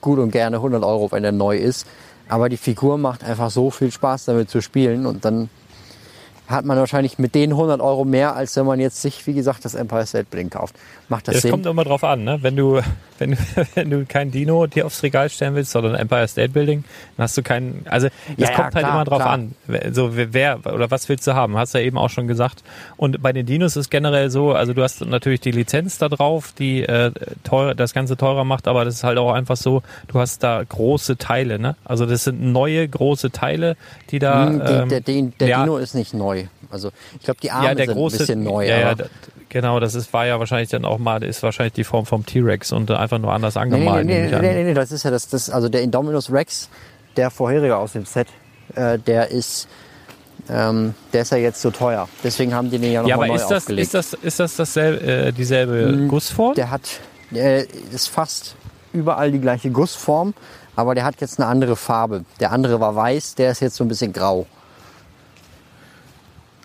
gut und gerne 100 Euro, wenn er neu ist. Aber die Figur macht einfach so viel Spaß damit zu spielen und dann hat man wahrscheinlich mit den 100 Euro mehr, als wenn man jetzt sich, wie gesagt, das Empire State Building kauft. Macht das Das Sinn? kommt immer drauf an, ne? Wenn du, wenn du, wenn du kein Dino dir aufs Regal stellen willst, sondern Empire State Building, dann hast du keinen, also das Ja, ja, kommt halt klar, immer drauf klar. an. So, wer, oder was willst du haben? Hast du ja eben auch schon gesagt. Und bei den Dinos ist generell so, also du hast natürlich die Lizenz da drauf, die äh, teuer, das Ganze teurer macht, aber das ist halt auch einfach so, du hast da große Teile, ne? Also das sind neue große Teile, die da. Hm, die, ähm, der der, der ja, Dino ist nicht neu. Also ich glaube, die Arme ja, der sind große, ein bisschen neu. ja, ja, genau, das ist, war ja wahrscheinlich dann auch mal, ist wahrscheinlich die Form vom T-Rex und einfach nur anders nee, nee, angemalt. nee, ich nee, an. nee, nee, das ist ja das, das, also der Indominus Rex, der vorherige aus dem Set, äh, der ist, ähm, der ist ja jetzt so teuer. Deswegen haben die den ja Ja, nochmal aber neu ist das, aufgelegt. ist das, ist das dasselbe, äh, dieselbe Gussform? Der hat, der ist fast überall die gleiche Gussform, aber der hat jetzt eine andere Farbe. Der andere war weiß, der ist jetzt so ein bisschen grau.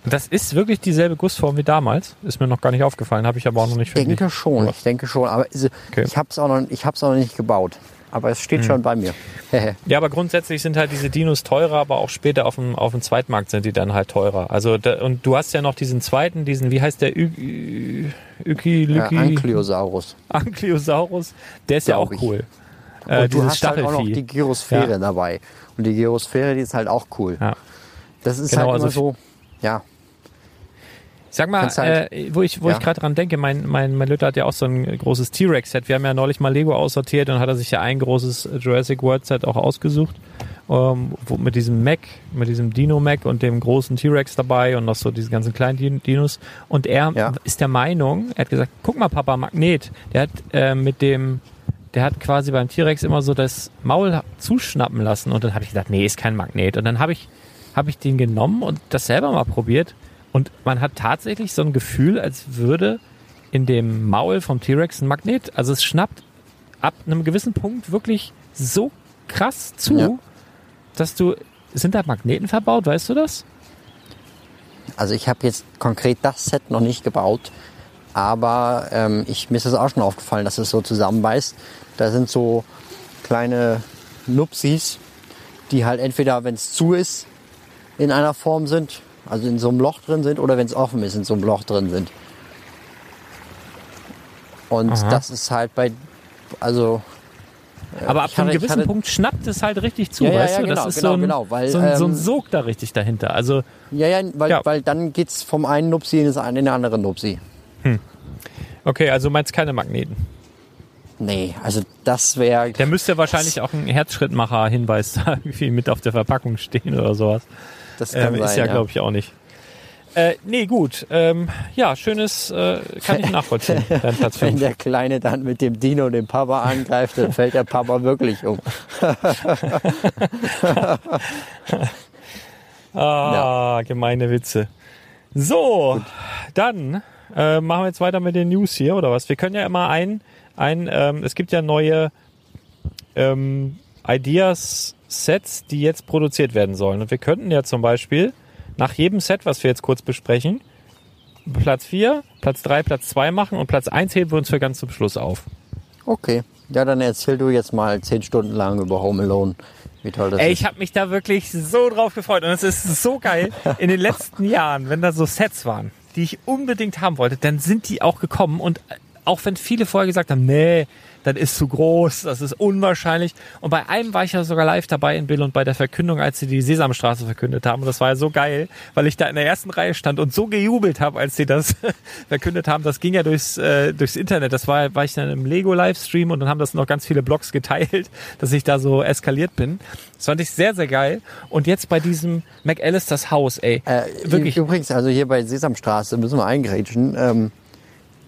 Das ist wirklich dieselbe Gussform wie damals. Ist mir noch gar nicht aufgefallen, habe ich aber auch noch nicht Ich denke verglichen. schon, ich denke schon. Aber also, Okay. ich habe es auch, noch- ich auch noch nicht gebaut. Aber es steht schon bei mir. Ja, aber grundsätzlich sind halt diese Dinos teurer, aber auch später auf dem, auf dem Zweitmarkt sind die dann halt teurer. Also da, und du hast ja noch diesen zweiten, diesen, wie heißt der, Ü- Üki, ja, Lüki, Ankylosaurus. Ankylosaurus, der ist ja auch Glaub ich. cool. Und Äh, du hast halt auch noch die Gyrosphäre Ja. dabei. Und die Gyrosphäre, die ist halt auch cool. Ja. Das ist Genau, halt immer also so, ja. Sag mal, halt- äh, wo ich, wo Ja. ich gerade dran denke, mein, mein, mein Lütter hat ja auch so ein großes T-Rex-Set. Wir haben ja neulich mal Lego aussortiert und hat er sich ja ein großes Jurassic World-Set auch ausgesucht. Ähm, wo, mit diesem Mac, mit diesem Dino-Mac und dem großen T-Rex dabei und noch so diese ganzen kleinen Din- Dinos. Und er Ja. ist der Meinung, er hat gesagt, guck mal, Papa, Magnet. Der hat äh, mit dem, der hat quasi beim T-Rex immer so das Maul zuschnappen lassen. Und dann habe ich gedacht, nee, ist kein Magnet. Und dann habe ich, habe ich den genommen und das selber mal probiert. Und man hat tatsächlich so ein Gefühl, als würde in dem Maul vom T-Rex ein Magnet, also es schnappt ab einem gewissen Punkt wirklich so krass zu, Ja. dass du, sind da Magneten verbaut, weißt du das? Also ich habe jetzt konkret das Set noch nicht gebaut. Aber ähm, ich, mir ist das auch schon aufgefallen, dass es so zusammenbeißt. Da sind so kleine Nupsis, die halt entweder, wenn es zu ist, in einer Form sind, also in so einem Loch drin sind, oder wenn es offen ist, in so einem Loch drin sind. Und Aha. das ist halt bei, also Aber ab einem gewissen hatte- Punkt schnappt es halt richtig zu, Ja, ja, weißt ja, du? genau, das ist genau, so, ein, genau, weil, so, ein, so ein ähm, Sog da richtig dahinter. Also, ja, ja, weil, Ja. weil dann geht's vom einen Nupsi in den anderen Nupsi. okay, also du meinst keine Magneten. Nee, also das wäre Der müsste wahrscheinlich auch ein Herzschrittmacher-Hinweis da irgendwie mit auf der Verpackung stehen oder sowas. Das kann Ähm, sein, ist ja, glaube ich, auch nicht. Äh, nee, gut. Ähm, ja, schönes, äh, kann ich nachvollziehen. Dein Platz Wenn 5. der Kleine dann mit dem Dino den Papa angreift, dann fällt der Papa wirklich um. Ah, gemeine Witze. So, dann äh, machen wir jetzt weiter mit den News hier, oder was? Wir können ja immer ein, ein ähm, es gibt ja neue ähm, Ideas-Sets, die jetzt produziert werden sollen. Und wir könnten ja zum Beispiel nach jedem Set, was wir jetzt kurz besprechen, Platz 4, Platz 3, Platz 2 machen und Platz 1 heben wir uns für ganz zum Schluss auf. Okay. Ja, dann erzähl du jetzt mal zehn Stunden lang über Home Alone. Wie toll das Ey, ist. ich habe mich da wirklich so drauf gefreut und es ist so geil. In den letzten Jahren, wenn da so Sets waren, die ich unbedingt haben wollte, dann sind die auch gekommen und auch wenn viele vorher gesagt haben, nee, das ist zu groß, das ist unwahrscheinlich. Und bei einem war ich ja sogar live dabei in Bill und bei der Verkündung, als sie die Sesamstraße verkündet haben. Und das war ja so geil, weil ich da in der ersten Reihe stand und so gejubelt habe, als sie das verkündet haben. Das ging ja durchs, äh, durchs Internet. Das war, war ich dann im Lego-Livestream und dann haben das noch ganz viele Blogs geteilt, dass ich da so eskaliert bin. Das fand ich sehr, sehr geil. Und jetzt bei diesem McAllisters Haus, ey. Äh, wirklich. Übrigens, also hier bei Sesamstraße müssen wir eingrätschen. Ähm,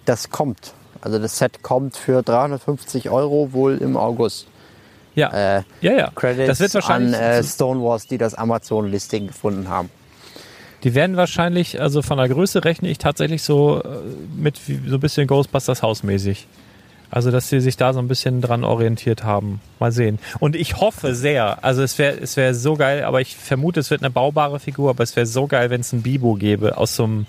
das kommt. Also das Set kommt für 350 Euro wohl im August. Ja, Äh, ja, ja. Credits das wird wahrscheinlich, an äh, Stonewalls, die das Amazon-Listing gefunden haben. die werden wahrscheinlich, also von der Größe rechne ich tatsächlich so äh, mit so ein bisschen Ghostbusters hausmäßig. Also, dass sie sich da so ein bisschen dran orientiert haben. Mal sehen. Und ich hoffe sehr, also es wäre es wäre so geil, aber ich vermute, es wird eine baubare Figur, aber es wäre so geil, wenn es ein Bibo gäbe aus so einem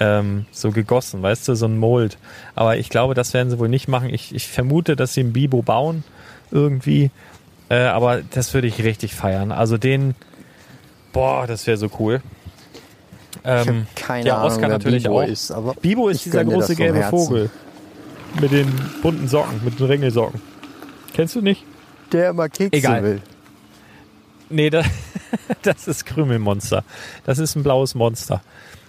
ähm, so gegossen, weißt du, so ein Mold. Aber ich glaube, das werden sie wohl nicht machen. Ich, ich vermute, dass sie ein Bibo bauen irgendwie. Äh, aber das würde ich richtig feiern. Also den, boah, das wäre so cool. Ähm, keine ja, Ahnung, Oscar wer natürlich Bibo auch. ist, aber Bibo ist dieser große gelbe Herzen. Vogel. Mit den bunten Socken, mit den Ringelsocken. Kennst du nicht? der immer Kekse Egal. will. Nee, das, das ist Krümelmonster. Das ist ein blaues Monster.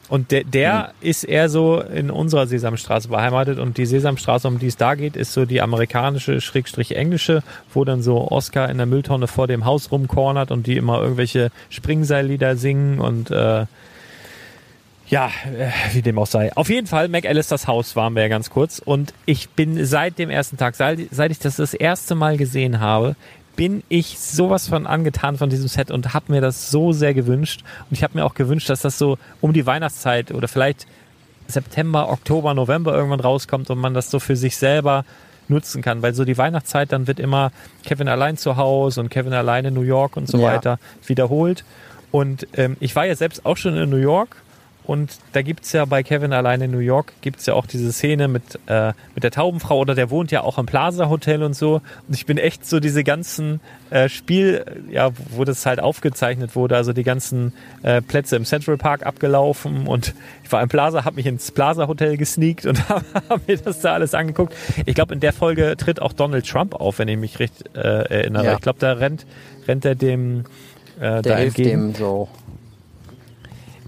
Und der, der ist eher so in unserer Sesamstraße beheimatet. Und die Sesamstraße, um die es da geht, ist so die amerikanische, schrägstrich englische, wo dann so Oscar in der Mülltonne vor dem Haus rumcornert und die immer irgendwelche Springseillieder singen und äh, ja, äh, wie dem auch sei. Auf jeden Fall, McAllisters Haus waren wir ja ganz kurz. Und ich bin seit dem ersten Tag, seit, seit ich das das erste Mal gesehen habe, bin ich sowas von angetan von diesem Set und habe mir das so sehr gewünscht. Und ich habe mir auch gewünscht, dass das so um die Weihnachtszeit oder vielleicht September, Oktober, November irgendwann rauskommt und man das so für sich selber nutzen kann. Weil so die Weihnachtszeit, dann wird immer Kevin allein zu Hause und Kevin allein in New York und so Ja. weiter wiederholt. Und ähm, ich war ja selbst auch schon in New York und da gibt's ja bei Kevin allein in New York, gibt's ja auch diese Szene mit, äh, mit der Taubenfrau oder der wohnt ja auch im Plaza Hotel und so. Und ich bin echt so diese ganzen äh, Spiel, ja, wo das halt aufgezeichnet wurde, also die ganzen äh, Plätze im Central Park abgelaufen und ich war im Plaza, habe mich ins Plaza Hotel gesneakt und habe hab mir das da alles angeguckt. Ich glaube, in der Folge tritt auch Donald Trump auf, wenn ich mich recht äh, erinnere. Ja. Ich glaube, da rennt, rennt er dem äh, Der da hilft entgegen. dem so.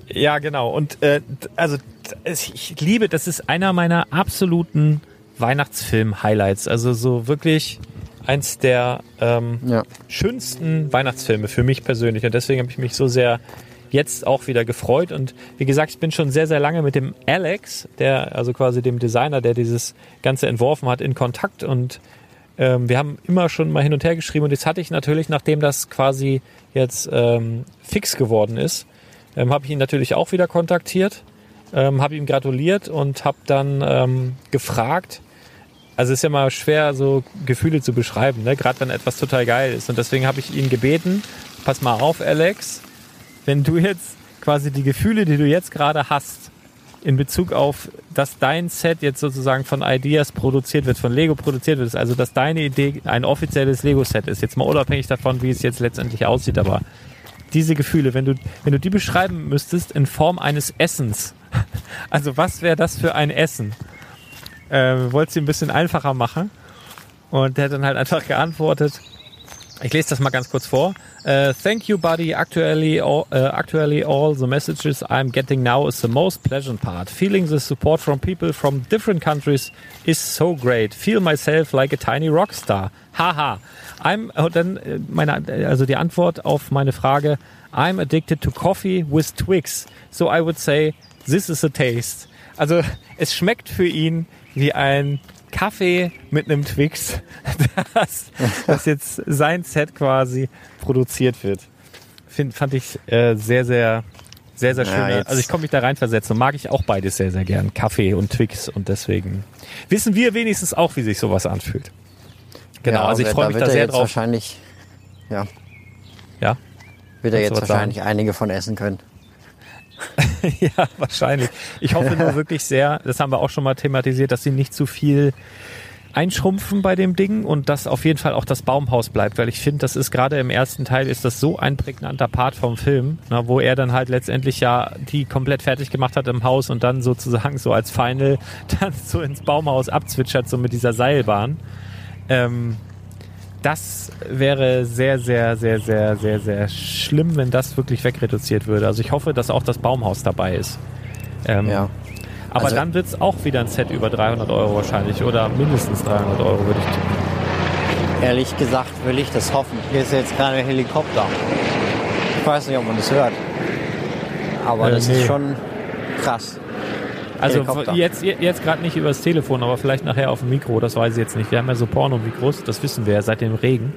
Ja, genau. Und äh, also ich liebe, das ist einer meiner absoluten Weihnachtsfilm-Highlights. Also so wirklich eins der ähm, Ja. schönsten Weihnachtsfilme für mich persönlich. Und deswegen habe ich mich so sehr jetzt auch wieder gefreut. Und wie gesagt, ich bin schon sehr, sehr lange mit dem Alex, der, also quasi dem Designer, der dieses Ganze entworfen hat, in Kontakt. Und ähm, wir haben immer schon mal hin und her geschrieben. Und jetzt hatte ich natürlich, nachdem das quasi jetzt ähm, fix geworden ist, ähm, habe ich ihn natürlich auch wieder kontaktiert, ähm, habe ihm gratuliert und habe dann ähm, gefragt, also es ist ja mal schwer, so Gefühle zu beschreiben, ne? gerade wenn etwas total geil ist. Und deswegen habe ich ihn gebeten, pass mal auf, Alex, wenn du jetzt quasi die Gefühle, die du jetzt gerade hast, in Bezug auf, dass dein Set jetzt sozusagen von Ideas produziert wird, von Lego produziert wird, also dass deine Idee ein offizielles Lego-Set ist, jetzt mal unabhängig davon, wie es jetzt letztendlich aussieht, aber diese Gefühle, wenn du, wenn du die beschreiben müsstest in Form eines Essens, also was wäre das für ein Essen? Äh, wollte sie ein bisschen einfacher machen. Und der hat dann halt einfach geantwortet. Ich lese das mal ganz kurz vor. Uh, thank you, buddy. Actually, all, uh, actually, all the messages I'm getting now is the most pleasant part. Feeling the support from people from different countries is so great. Feel myself like a tiny rockstar. Haha. I'm und dann äh, meine, also die Antwort auf meine Frage. I'm addicted to coffee with Twix. So I would say, this is a taste. Also es schmeckt für ihn wie ein Kaffee mit einem Twix, das, das jetzt sein Set quasi produziert wird. Find, fand ich äh, sehr, sehr, sehr, sehr Ja, schön. jetzt- also ich komme mich da reinversetzen und mag ich auch beides sehr, sehr gern. Kaffee und Twix und deswegen wissen wir wenigstens auch, wie sich sowas anfühlt. Genau, Ja, also ich freue mich da er sehr jetzt drauf. Wahrscheinlich, ja, Ja, wird er jetzt wahrscheinlich einige von essen können. ja, wahrscheinlich. Ich hoffe nur wirklich sehr, das haben wir auch schon mal thematisiert, dass sie nicht zu viel einschrumpfen bei dem Ding und dass auf jeden Fall auch das Baumhaus bleibt, weil ich finde, das ist gerade im ersten Teil ist das so ein prägnanter Part vom Film, na, wo er dann halt letztendlich ja die komplett fertig gemacht hat im Haus und dann sozusagen so als Final dann so ins Baumhaus abzwitschert, so mit dieser Seilbahn. Ähm, das wäre sehr, sehr, sehr, sehr, sehr, sehr schlimm, wenn das wirklich wegreduziert würde. Also ich hoffe, dass auch das Baumhaus dabei ist. Ähm, Ja. aber Also- dann wird's auch wieder ein Set über 300 Euro wahrscheinlich oder mindestens 300 Euro würde ich tippen. Ehrlich gesagt will ich das hoffen. Hier ist jetzt gerade ein Helikopter. Ich weiß nicht, ob man das hört. Aber Äh, das nee. ist schon krass. Also Helikopter. jetzt, jetzt gerade nicht übers Telefon, aber vielleicht nachher auf dem Mikro, das weiß ich jetzt nicht. Wir haben ja so Porno-Mikros, das wissen wir ja seit dem Regen.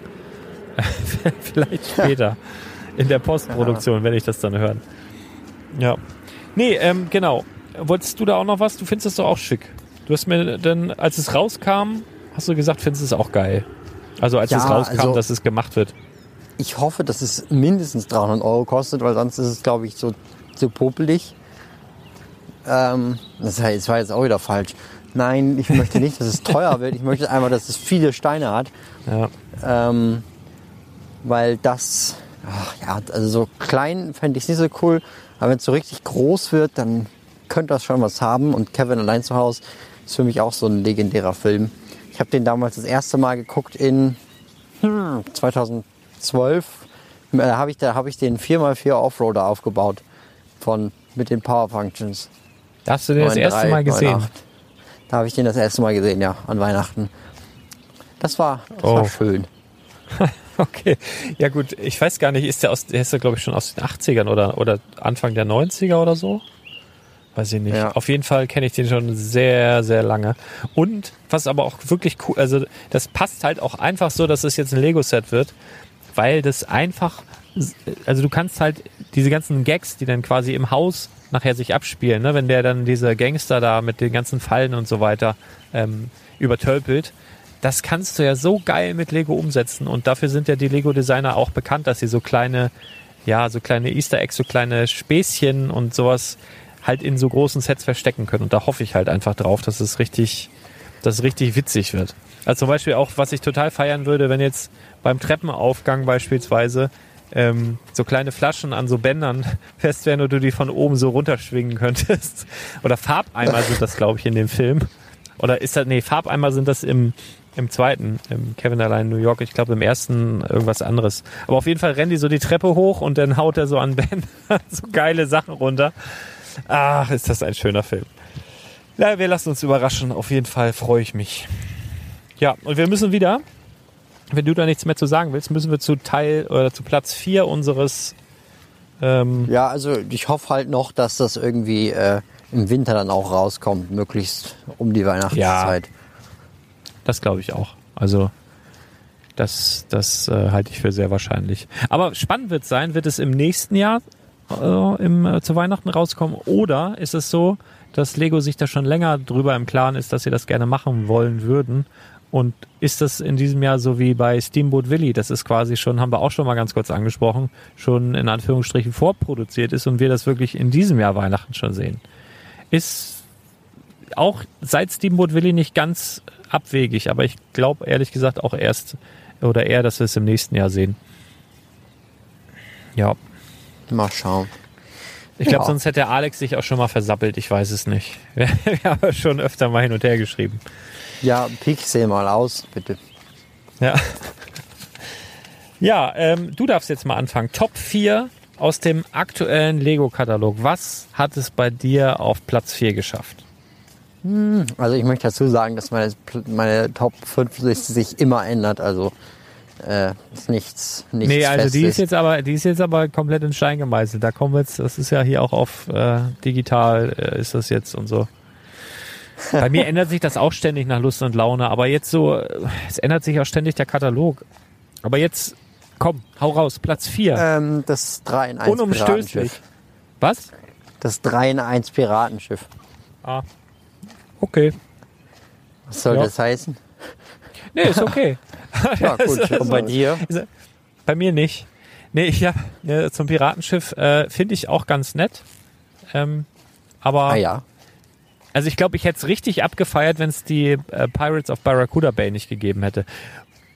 vielleicht später in der Postproduktion werde ich das dann hören. Ja. Nee, ähm, genau. Wolltest du da auch noch was? Du findest es doch auch schick. Du hast mir dann, als es rauskam, hast du gesagt, findest es auch geil. Also als Ja, es rauskam, also- dass es gemacht wird. Ich hoffe, dass es mindestens 300 Euro kostet, weil sonst ist es, glaube ich, so, so popelig. Ähm, das, war jetzt auch wieder falsch. Nein, ich möchte nicht, dass es teuer wird. Ich möchte einfach, dass es viele Steine hat. Ja. Ähm, weil das, ach ja, also so klein fände ich es nicht so cool. Aber wenn es so richtig groß wird, dann könnte das schon was haben. Und Kevin allein zu Hause ist für mich auch so ein legendärer Film. Ich habe den damals das erste Mal geguckt in hm, 2012. Da habe ich, da hab ich den 4x4 Offroader aufgebaut. Von, mit den Power Functions. Da hast du den das 9,3, erste Mal gesehen. 9,8. Da habe ich den das erste Mal gesehen, ja, an Weihnachten. Das war, das Oh. war schön. Okay, ja gut, ich weiß gar nicht, ist der aus, der ist ja glaube ich schon aus den 80ern oder, oder Anfang der 90er oder so? Weiß ich nicht. Ja. Auf jeden Fall kenne ich den schon sehr, sehr lange. Und was aber auch wirklich cool, also das passt halt auch einfach so, dass es jetzt ein Lego-Set wird, weil das einfach, also du kannst halt diese ganzen Gags, die dann quasi im Haus nachher sich abspielen, ne, wenn der dann diese Gangster da mit den ganzen Fallen und so weiter ähm, übertölpelt, das kannst du ja so geil mit Lego umsetzen und dafür sind ja die Lego-Designer auch bekannt, dass sie so kleine, ja, so kleine Easter Eggs, so kleine Späßchen und sowas halt in so großen Sets verstecken können. Und da hoffe ich halt einfach drauf, dass es richtig, dass es richtig witzig wird. Also zum Beispiel auch, was ich total feiern würde, wenn jetzt beim Treppenaufgang beispielsweise ähm, so kleine Flaschen an so Bändern fest wären und du die von oben so runterschwingen könntest. Oder Farbeimer sind das, glaube ich, in dem Film. Oder ist das, nee, Farbeimer sind das im, im zweiten, im Kevin allein in New York. Ich glaube im ersten irgendwas anderes. Aber auf jeden Fall rennen die so die Treppe hoch und dann haut er so an Bändern so geile Sachen runter. Ach, ist das ein schöner Film. Ja, wir lassen uns überraschen. Auf jeden Fall freue ich mich. Ja, und wir müssen wieder, wenn du da nichts mehr zu sagen willst, müssen wir zu Teil oder zu Platz 4 unseres ähm, Ja, also ich hoffe halt noch, dass das irgendwie äh, im Winter dann auch rauskommt, möglichst um die Weihnachtszeit. Das glaube ich auch. Also das, das äh, halte ich für sehr wahrscheinlich. Aber spannend wird sein, wird es im nächsten Jahr äh, im, äh, zu Weihnachten rauskommen oder ist es so, dass Lego sich da schon länger drüber im Klaren ist, dass sie das gerne machen wollen würden? Und ist das in diesem Jahr so wie bei Steamboat Willie, das ist quasi schon, haben wir auch schon mal ganz kurz angesprochen, schon in Anführungsstrichen vorproduziert ist und wir das wirklich in diesem Jahr Weihnachten schon sehen? Ist auch seit Steamboat Willie nicht ganz abwegig, aber ich glaube ehrlich gesagt auch erst oder eher, dass wir es im nächsten Jahr sehen. Ja, Mal schauen. ich glaube, Ja. sonst hätte Alex sich auch schon mal versappelt, ich weiß es nicht. Wir, wir haben schon öfter mal hin und her geschrieben. Ja, Pixel mal aus, bitte. Ja, ja ähm, du darfst jetzt mal anfangen. Top 4 aus dem aktuellen Lego-Katalog. Was hat es bei dir auf Platz 4 geschafft? Also ich möchte dazu sagen, dass meine, meine Top 5 Liste sich immer ändert. Also äh, ist nichts, nichts Nee, also die ist jetzt aber, die ist jetzt aber komplett in Stein gemeißelt. Da kommen wir jetzt, das ist ja hier auch auf äh, digital äh, ist das jetzt und so. Bei mir ändert sich das auch ständig nach Lust und Laune, aber jetzt so, äh, es ändert sich auch ständig der Katalog. Aber jetzt, komm, hau raus, Platz 4. ähm, das 3 in 1 Unumstößlich. Was? Das 3 in 1 Piratenschiff. Ah. Okay. Was soll Ja. das heißen? Nee, ist okay. Ja, gut. Und bei dir? Bei mir nicht. Nee, ich hab, ja, zum Piratenschiff äh, finde ich auch ganz nett. Ähm, aber Ah ja. Also ich glaube, ich hätte es richtig abgefeiert, wenn es die äh, Pirates of Barracuda Bay nicht gegeben hätte.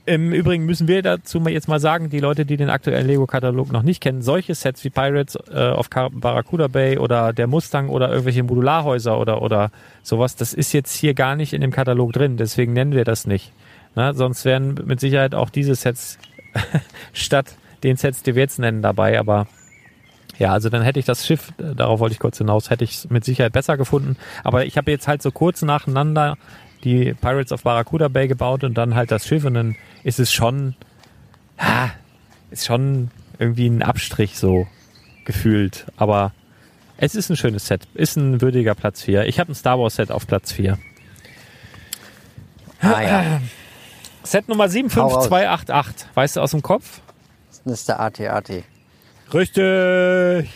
Im Übrigen müssen wir dazu jetzt mal sagen, die Leute, die den aktuellen Lego-Katalog noch nicht kennen, solche Sets wie Pirates äh, of Barracuda Bay oder der Mustang oder irgendwelche Modularhäuser oder, oder sowas, das ist jetzt hier gar nicht in dem Katalog drin. Deswegen nennen wir das nicht. Na, sonst wären mit Sicherheit auch diese Sets statt den Sets, die wir jetzt nennen, dabei. Aber ja, also dann hätte ich das Schiff, äh, darauf wollte ich kurz hinaus, hätte ich mit Sicherheit besser gefunden. Aber ich habe jetzt halt so kurz nacheinander die Pirates of Barracuda Bay gebaut und dann halt das Schiff und dann ist es schon, ha, ist schon irgendwie ein Abstrich so gefühlt. Aber es ist ein schönes Set, ist ein würdiger Platz 4. Ich habe ein Star Wars Set auf Platz 4. Ah ja, Set Nummer 75288, weißt du aus dem Kopf? das ist der AT-AT. Richtig.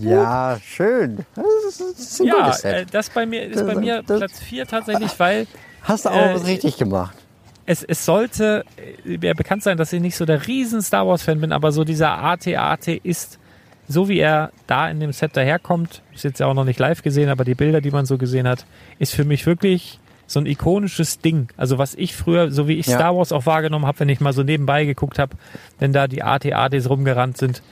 Ja, schön. Das ist, ein Ja, gutes äh, Set. das bei mir ist bei mir das- Platz 4 tatsächlich, weil Hast du auch äh, was richtig gemacht. es, es sollte äh, ja bekannt sein, dass ich nicht so der riesen Star Wars Fan bin, aber so dieser AT-AT ist so wie er da in dem Set daherkommt, ist jetzt ja auch noch nicht live gesehen, aber die Bilder, die man so gesehen hat, ist für mich wirklich so ein ikonisches Ding. Also was ich früher, so wie ich Ja. Star Wars auch wahrgenommen habe, wenn ich mal so nebenbei geguckt habe, wenn da die AT-ATs rumgerannt sind.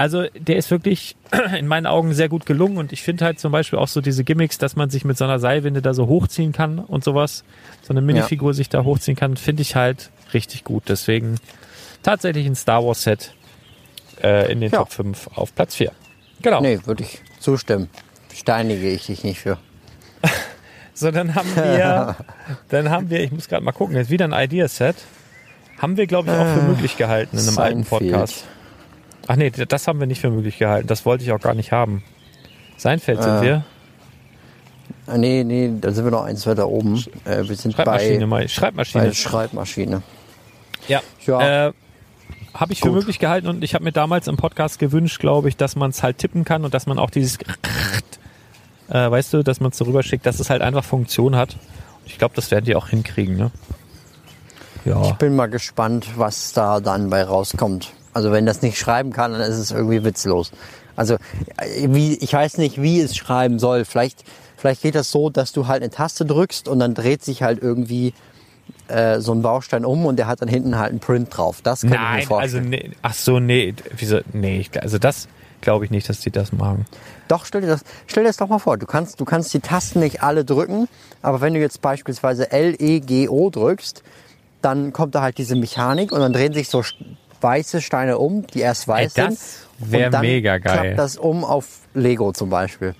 Also der ist wirklich in meinen Augen sehr gut gelungen und ich finde halt zum Beispiel auch so diese Gimmicks, dass man sich mit so einer Seilwinde da so hochziehen kann und sowas, so eine Minifigur sich da hochziehen kann, finde ich halt richtig gut. Deswegen tatsächlich ein Star Wars Set äh, in den Ja. Top 5 auf Platz 4. Genau. Nee, würde ich zustimmen. Steinige ich dich nicht für. So, dann haben wir, dann haben wir, ich muss gerade mal gucken, jetzt wieder ein Idea-Set. Haben wir, glaube ich, auch für möglich gehalten in einem alten Seinfeld. Podcast. Ach nee, das haben wir nicht für möglich gehalten. Das wollte ich auch gar nicht haben. Seinfeld sind Äh, wir. Ah, nee, nee, da sind wir noch eins weiter oben. Äh, wir sind Schreibmaschine bei. Schreibmaschine. bei Schreibmaschine. ja. Ja. Äh, habe ich für Gut. möglich gehalten und ich habe mir damals im Podcast gewünscht, glaube ich, dass man es halt tippen kann und dass man auch dieses, äh, weißt du, dass man es so rüberschickt, dass es halt einfach Funktion hat. Ich glaube, das werden die auch hinkriegen, ne? Ja. Bin mal gespannt, was da dann bei rauskommt. Also wenn das nicht schreiben kann, dann ist es irgendwie witzlos. Also äh, wie, ich weiß nicht, wie es schreiben soll. Vielleicht, vielleicht geht das so, dass du halt eine Taste drückst und dann dreht sich halt irgendwie äh, so ein Baustein um und der hat dann hinten halt einen Print drauf. Das kann ich mir Nein, also vorstellen. nee, ach so, nee, wieso, nee, also das glaube ich nicht, dass die das machen. Doch, stell dir, das, stell dir das doch mal vor. Du kannst, du kannst die Tasten nicht alle drücken, aber wenn du jetzt beispielsweise L, E, G, O drückst, dann kommt da halt diese Mechanik und dann drehen sich so weiße Steine um, die erst weiß Ey, das sind. wär Und dann mega geil. klappt das um auf Lego zum Beispiel.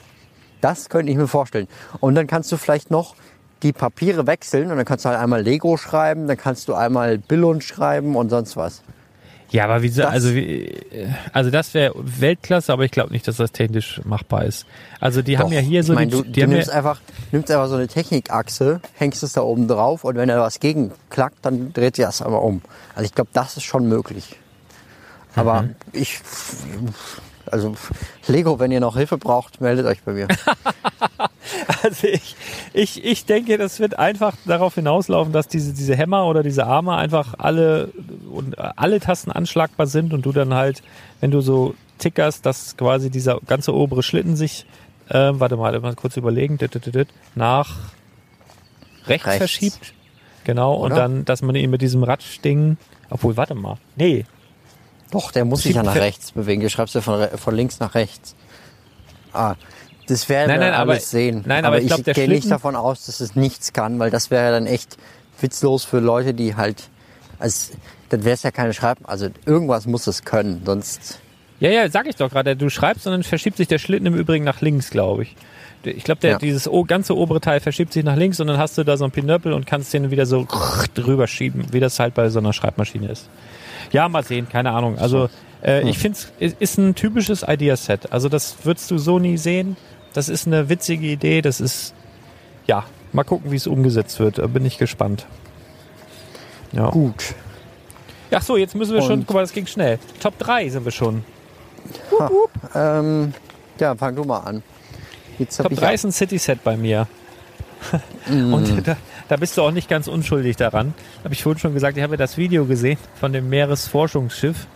Das könnte ich mir vorstellen. Und dann kannst du vielleicht noch die Papiere wechseln und dann kannst du halt einmal Lego schreiben, dann kannst du einmal Billund schreiben und sonst was. Ja, aber wieso, Das- also, wie, also das wäre Weltklasse, aber ich glaube nicht, dass das technisch machbar ist. Also die haben Doch. ja hier so ich mein, die, du, die du haben nimmst, einfach, nimmst einfach so eine Technikachse, hängst es da oben drauf und wenn da was gegenklackt, dann dreht sich das einmal um. Also ich glaube, das ist schon möglich. Aber Mhm. ich, also Lego, wenn ihr noch Hilfe braucht, meldet euch bei mir. Also ich, ich, ich denke, das wird einfach darauf hinauslaufen, dass diese, diese Hämmer oder diese Arme einfach alle und alle Tasten anschlagbar sind und du dann halt, wenn du so tickerst, dass quasi dieser ganze obere Schlitten sich, äh, warte mal, mal kurz überlegen, dit, dit, dit, nach rechts, Rechts. verschiebt. Genau, und Oder? dann, dass man ihn mit diesem Ratschding, obwohl, warte mal, nee, Doch, der muss sich ja nach rechts bewegen. Du schreibst ja von, von links nach rechts. Ah, das werden Nein, wir nein, aber- alles sehen. nein, aber ich glaub, der gehe nicht davon aus, dass es nichts kann, weil das wäre ja dann echt witzlos für Leute, die halt, als, dann wäre es ja keine Schreib, also irgendwas muss es können, sonst, Ja, ja, sag ich doch gerade. Du schreibst und dann verschiebt sich der Schlitten im Übrigen nach links, glaube ich. Ich glaube, Ja. dieses ganze obere Teil verschiebt sich nach links und dann hast du da so ein Pinöppel und kannst den wieder so drüber schieben, wie das halt bei so einer Schreibmaschine ist. Ja, mal sehen, keine Ahnung. Also äh, ich finde es ist ein typisches Ideaset. Also das würdest du so nie sehen. Das ist eine witzige Idee. Das ist ja mal gucken, wie es umgesetzt wird. Da bin ich gespannt. Ja. gut. Ach so, jetzt müssen wir schon. Und- Guck mal, das ging schnell. Top 3 sind wir schon. Ähm, ja, fang du mal an. Jetzt Top ich 3 ist ein City-Set bei mir. Mm. Und da, da bist du auch nicht ganz unschuldig daran. Habe ich vorhin schon gesagt, ich habe ja das Video gesehen von dem Meeresforschungsschiff.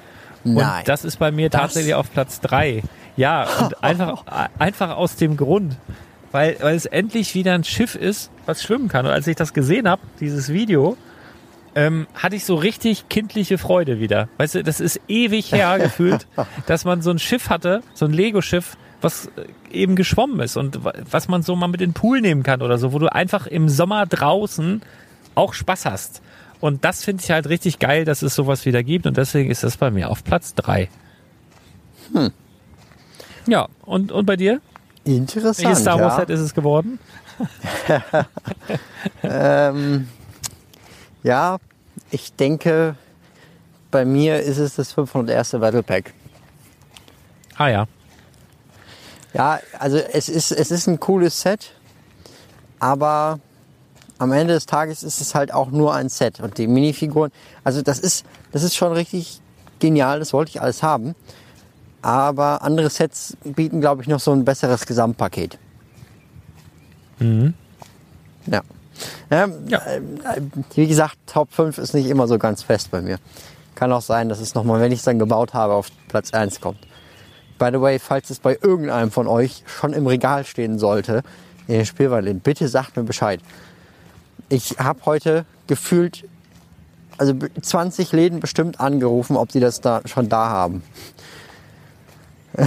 Nein. Und das ist bei mir Das? tatsächlich auf Platz 3. Ja, und einfach, einfach aus dem Grund, weil, weil es endlich wieder ein Schiff ist, was schwimmen kann. Und als ich das gesehen habe, dieses Video, ähm, hatte ich so richtig kindliche Freude wieder. Weißt du, das ist ewig her gefühlt, dass man so ein Schiff hatte, so ein Lego-Schiff, was äh, eben geschwommen ist und wa- was man so mal mit in den Pool nehmen kann oder so, wo du einfach im Sommer draußen auch Spaß hast. Und das finde ich halt richtig geil, dass es sowas wieder gibt und deswegen ist das bei mir auf Platz drei. Hm. Ja, und, und bei dir? Interessant. Welches Star Wars ja. Set ist es geworden? Ähm, ja, ich denke, bei mir ist es das 501. Battle Pack. Ah ja. Ja, also es ist, es ist ein cooles Set, aber am Ende des Tages ist es halt auch nur ein Set. Und die Minifiguren, also das ist, das ist schon richtig genial, das wollte ich alles haben. Aber andere Sets bieten, glaube ich, noch so ein besseres Gesamtpaket. Ja. Ja, Ja. äh, äh, Wie gesagt, Top 5 ist nicht immer so ganz fest bei mir. Kann auch sein, dass es nochmal, wenn ich es dann gebaut habe, auf Platz 1 kommt. By the way, falls es bei irgendeinem von euch schon im Regal stehen sollte, in den Spielwarenläden, bitte sagt mir Bescheid. Ich habe heute gefühlt, also 20 Läden bestimmt angerufen, ob die das da schon da haben.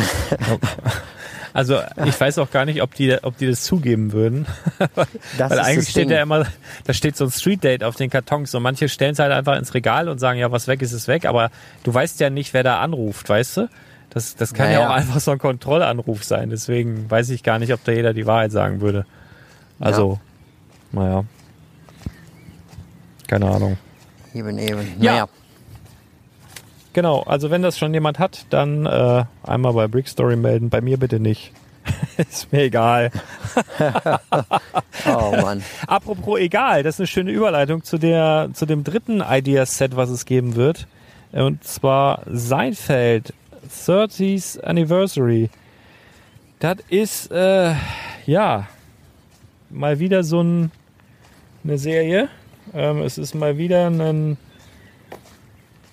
Also ich weiß auch gar nicht, ob die, ob die das zugeben würden. Das Weil ist eigentlich steht ja immer, da steht so ein Street Date auf den Kartons. Und manche stellen es halt einfach ins Regal und sagen, ja, was weg ist, ist weg. Aber du weißt ja nicht, wer da anruft, weißt du? Das, das kann ja Naja. auch einfach so ein Kontrollanruf sein. Deswegen weiß ich gar nicht, ob da jeder die Wahrheit sagen würde. Also, naja. Keine Ahnung. Eben, eben. Ja. Naja. Genau, also wenn das schon jemand hat, dann äh, einmal bei Brickstory melden. Bei mir bitte nicht. ist mir egal. Oh Mann. Apropos egal, das ist eine schöne Überleitung zu der zu dem dritten Idea-Set, was es geben wird. Und zwar Seinfeld 30th Anniversary. Das ist äh, ja mal wieder so ein, eine Serie. Ähm, es ist mal wieder ein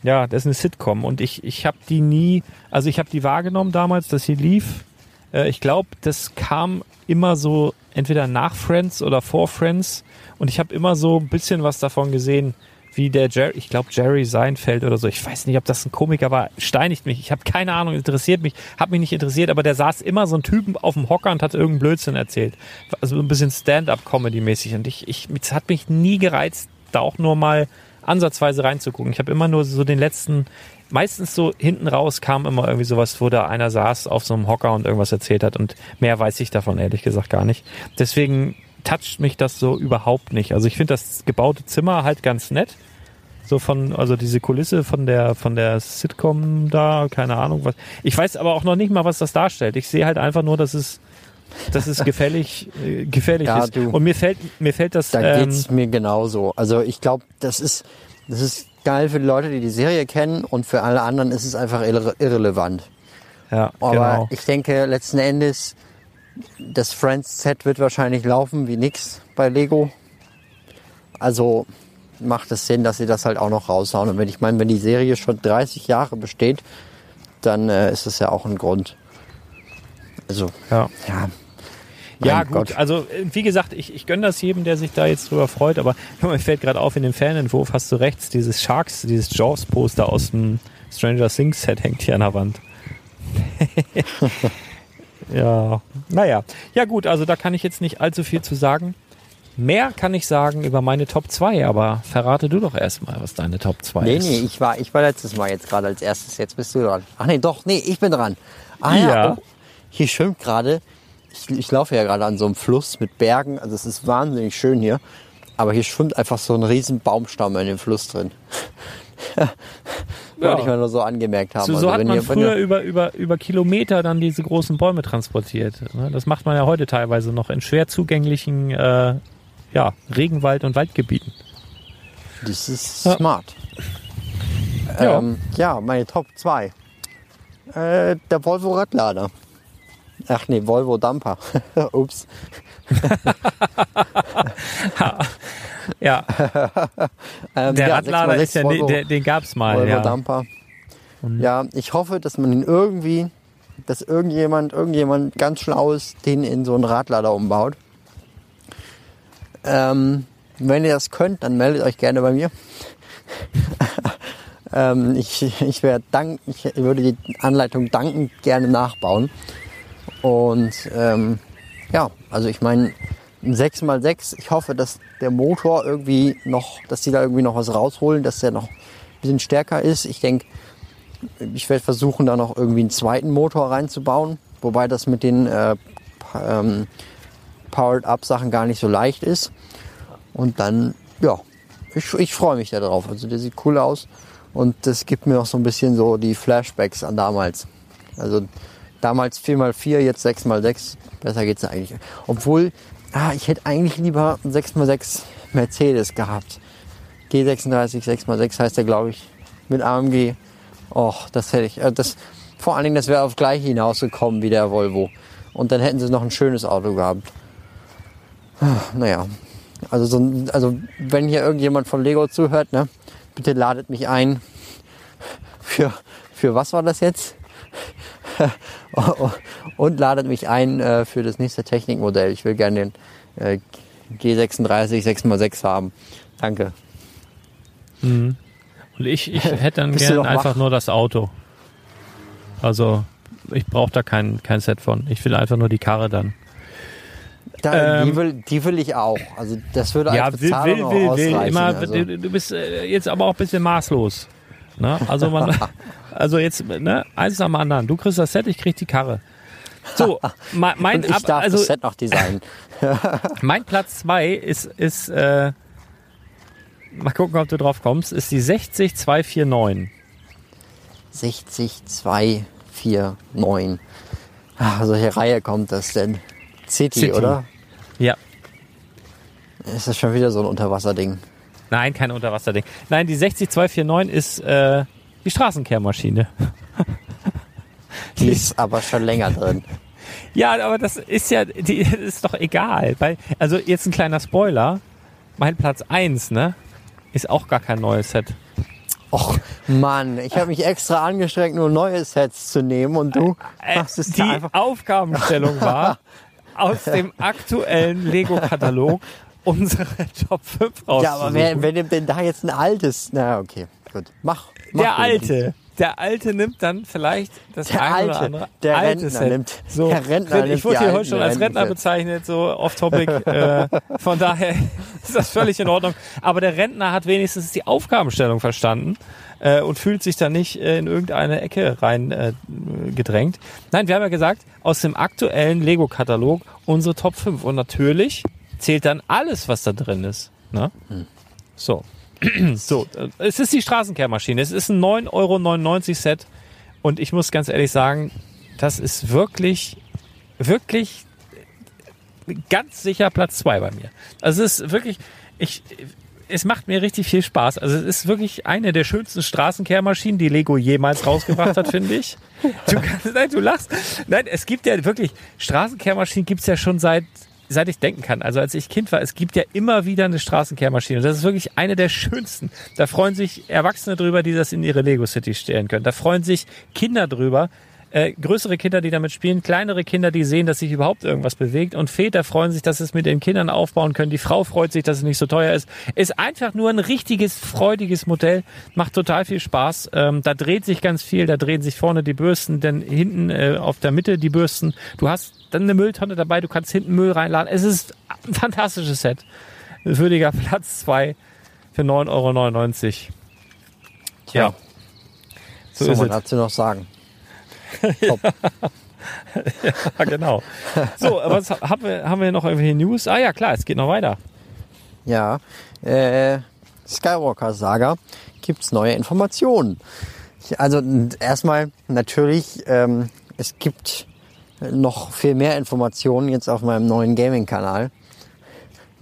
ja, das ist eine Sitcom und ich ich habe die nie, also ich habe die wahrgenommen damals, dass sie lief. Äh, ich glaube, das kam immer so entweder nach Friends oder vor Friends und ich habe immer so ein bisschen was davon gesehen, wie der Jerry, ich glaube Jerry Seinfeld oder so. Ich weiß nicht, ob das ein Komiker war, steinigt mich. Ich habe keine Ahnung, interessiert mich, hat mich nicht interessiert, aber der saß immer so ein Typen auf dem Hocker und hat irgendeinen Blödsinn erzählt. Also ein bisschen Stand-up-Comedy-mäßig und ich, ich, es hat mich nie gereizt, da auch nur mal ansatzweise reinzugucken. Ich habe immer nur so den letzten, meistens so hinten raus kam immer irgendwie sowas, wo da einer saß auf so einem Hocker und irgendwas erzählt hat und mehr weiß ich davon ehrlich gesagt gar nicht. Deswegen toucht mich das so überhaupt nicht. Also ich finde das gebaute Zimmer halt ganz nett. So von, also diese Kulisse von der, von der Sitcom da, keine Ahnung was. Ich weiß aber auch noch nicht mal, was das darstellt. Ich sehe halt einfach nur, dass es, dass es gefällig, äh, gefährlich Ja, ist. du. Und mir fällt, mir fällt das, Da ähm, geht's mir genauso. Also ich glaube, das ist, das ist geil für die Leute, die die Serie kennen und für alle anderen ist es einfach irre irrelevant. ja, Aber genau. ich denke, letzten Endes, das Friends-Set wird wahrscheinlich laufen wie nix bei Lego. Also macht es Sinn, dass sie das halt auch noch raushauen. Und wenn ich meine, wenn die Serie schon 30 Jahre besteht, dann äh, ist das ja auch ein Grund. Also, Ja. ja. Ja, gut. Gott. Also, äh, wie gesagt, ich, ich gönne das jedem, der sich da jetzt drüber freut, aber mir fällt gerade auf, in dem Fanentwurf hast du rechts dieses Sharks, dieses Jaws-Poster aus dem Stranger Things-Set hängt hier an der Wand. ja, naja. Ja, gut, also da kann ich jetzt nicht allzu viel zu sagen. Mehr kann ich sagen über meine Top 2, aber verrate du doch erstmal, was deine Top 2 Nee, ist. nee, ich war, ich war letztes Mal jetzt gerade als erstes. Jetzt bist du dran. Ach nee, doch, nee, ich bin dran. Ah ja, Ja. Oh, hier schwimmt gerade. Ich, ich laufe ja gerade an so einem Fluss mit Bergen. Also es ist wahnsinnig schön hier. Aber hier schwimmt einfach so ein riesen Baumstamm in dem Fluss drin. Wollte ich mal nur so angemerkt haben. So, so Also hat wenn man früher über, über, über Kilometer dann diese großen Bäume transportiert. ne? Das macht man ja heute teilweise noch in schwer zugänglichen äh, ja, Regenwald- und Waldgebieten. Das ist Ja. smart. Ja. Ähm, ja, meine Top 2. Äh, der Volvo Radlader. Ach nee, Volvo Dumper. Ups. Ja, Ähm, der ja, Radlader 6x6 ist ja, Volvo, der, den gab's mal. Volvo Ja. Dumper. Ja, ich hoffe, dass man ihn irgendwie dass irgendjemand, irgendjemand ganz Schlaues den in so einen Radlader umbaut. Ähm, wenn ihr das könnt, dann meldet euch gerne bei mir. ähm, ich ich, wär dank, ich würde die Anleitung dankend gerne nachbauen. Und ähm, ja, also ich meine, ein 6x6, ich hoffe, dass der Motor irgendwie noch, dass die da irgendwie noch was rausholen, dass der noch ein bisschen stärker ist. Ich denke, ich werde versuchen, da noch irgendwie einen zweiten Motor reinzubauen, wobei das mit den äh, ähm, Powered-Up-Sachen gar nicht so leicht ist. Und dann, ja, ich, ich freue mich da drauf. Also der sieht cool aus und das gibt mir auch so ein bisschen so die Flashbacks an damals. Also damals 4x4, jetzt 6x6. Besser geht's eigentlich. Obwohl, ah, ich hätte eigentlich lieber einen 6x6 Mercedes gehabt. G36 6x6 heißt der, glaube ich, mit AMG. Och, das hätte ich. Äh, das, vor allen Dingen, das wäre auf gleich hinausgekommen wie der Volvo. Und dann hätten sie noch ein schönes Auto gehabt. Ah, Naja, also, so, also wenn hier irgendjemand von Lego zuhört, ne, bitte ladet mich ein. Für, für was war das jetzt? Und ladet mich ein äh, für das nächste Technikmodell. Ich will gerne den äh, G36 6x6 haben. Danke. Und ich, ich hätte dann Bist du gern noch einfach wach? nur das Auto. Also ich brauche da kein, kein Set von. Ich will einfach nur die Karre dann. Da, Ähm, die, will, die will ich auch. Also das würde Ja, als will, Bezahlung will, auch will, will. ausreichen. Immer, also. du, du bist äh, jetzt aber auch ein bisschen maßlos. Ne? Also man, also jetzt, ne, eins nach dem anderen. Du kriegst das Set, ich krieg die Karre. So, mein, mein, Und ich ab, darf also das Set noch designen. mein Platz zwei ist, ist äh, mal gucken, ob du drauf kommst, ist die 60249. 60, 2, 4, 9. Ah, solche Reihe kommt das denn? City, City. oder? Ja. Ist das schon wieder so ein Unterwasserding? Nein, kein Unterwasserding. Nein, die 60249 ist äh, die Straßenkehrmaschine. Die ist aber schon länger drin. Ja, aber das ist ja, die das ist doch egal. Weil, also jetzt ein kleiner Spoiler. Mein Platz 1, ne? Ist auch gar kein neues Set. Och, Mann, ich habe mich extra angestrengt, nur neue Sets zu nehmen und du Äh, machst es die einfach. Aufgabenstellung war, aus dem aktuellen Lego-Katalog unsere Top 5 rauszusuchen. Ja, aber wer, nimmt denn da jetzt ein altes? Na, okay, gut. Mach. mach der. Alte. Der Alte nimmt dann vielleicht das Der eine oder Alte. andere Der alte Rentner Set. nimmt- so, der Rentner ich wurde hier heute schon als Rentner bezeichnet, so off-topic. äh, von daher ist das völlig in Ordnung. Aber der Rentner hat wenigstens die Aufgabenstellung verstanden äh, und fühlt sich da nicht äh, in irgendeine Ecke rein äh, gedrängt. Nein, wir haben ja gesagt, aus dem aktuellen Lego-Katalog unsere Top 5. Und natürlich zählt dann alles, was da drin ist. Ne? So. So, äh, es ist die Straßenkehrmaschine. Es ist ein 9,99 Euro Set. Und ich muss ganz ehrlich sagen, das ist wirklich, wirklich ganz sicher Platz zwei bei mir. Also es ist wirklich, ich, es macht mir richtig viel Spaß. Also es ist wirklich eine der schönsten Straßenkehrmaschinen, die Lego jemals rausgebracht hat, finde ich. Du kannst, nein, du lachst. Nein, es gibt ja wirklich, Straßenkehrmaschinen gibt's ja schon seit seit ich denken kann, also als ich Kind war, es gibt ja immer wieder eine Straßenkehrmaschine. Das ist wirklich eine der schönsten. Da freuen sich Erwachsene drüber, die das in ihre Lego City stellen können. Da freuen sich Kinder drüber, äh, größere Kinder, die damit spielen, kleinere Kinder, die sehen, dass sich überhaupt irgendwas bewegt und Väter freuen sich, dass es mit den Kindern aufbauen können. Die Frau freut sich, dass es nicht so teuer ist. Ist einfach nur ein richtiges, freudiges Modell, macht total viel Spaß. Ähm, da dreht sich ganz viel, da drehen sich vorne die Bürsten, dann hinten äh, auf der Mitte die Bürsten. Du hast dann eine Mülltonne dabei, du kannst hinten Müll reinladen. Es ist ein fantastisches Set. Würdiger Platz zwei für 9,99 Euro. Ja. So So, ist man es. dazu noch sagen. Ja, genau. So, was haben wir, haben wir noch irgendwelche News? Ah ja, klar, es geht noch weiter. Ja, äh, Skywalker Saga gibt's neue Informationen. Also erstmal natürlich, ähm, es gibt noch viel mehr Informationen jetzt auf meinem neuen Gaming-Kanal.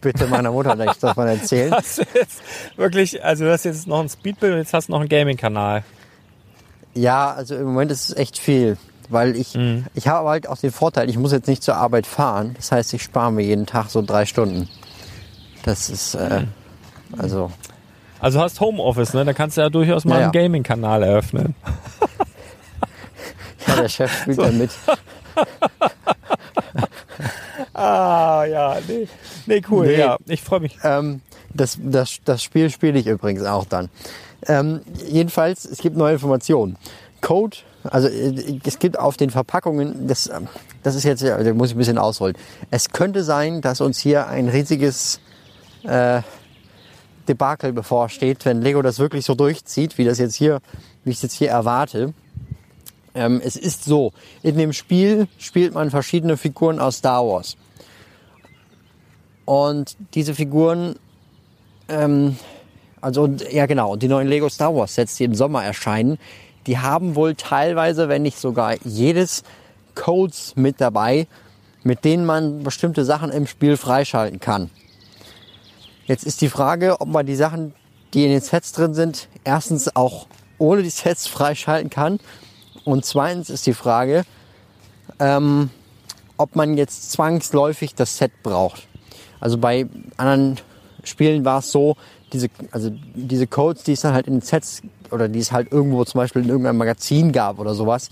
Bitte meiner Mutter nicht davon erzählen. Du jetzt wirklich, also du hast jetzt noch ein Speedbild und jetzt hast du noch einen Gaming-Kanal. Ja, also im Moment ist es echt viel, weil ich, ich habe halt auch den Vorteil, ich muss jetzt nicht zur Arbeit fahren. Das heißt, ich spare mir jeden Tag so drei Stunden. Das ist, äh, also, Also du hast Homeoffice, ne? Da kannst du ja durchaus mal Ja, einen. Gaming-Kanal eröffnen. ja, der Chef spielt dann mit. Ah, ja, nee. Nee, cool. Nee. Ja, ich freue mich. Ähm, das, das, das Spiel spiele ich übrigens auch dann. Ähm, jedenfalls, es gibt neue Informationen. Code, also äh, es gibt auf den Verpackungen, das, ähm, das ist jetzt, da muss ich ein bisschen ausholen. Es könnte sein, dass uns hier ein riesiges äh, Debakel bevorsteht, wenn Lego das wirklich so durchzieht, wie das jetzt hier, wie ich es jetzt hier erwarte. Ähm, es ist so, in dem Spiel spielt man verschiedene Figuren aus Star Wars. Und diese Figuren, ähm, also ja genau, die neuen Lego Star Wars Sets, die im Sommer erscheinen, die haben wohl teilweise, wenn nicht sogar jedes Codes mit dabei, mit denen man bestimmte Sachen im Spiel freischalten kann. Jetzt ist die Frage, ob man die Sachen, die in den Sets drin sind, erstens auch ohne die Sets freischalten kann. Und zweitens ist die Frage, ähm, ob man jetzt zwangsläufig das Set braucht. Also bei anderen Spielen war es so, diese, also diese Codes, die es dann halt in Sets oder die es halt irgendwo zum Beispiel in irgendeinem Magazin gab oder sowas,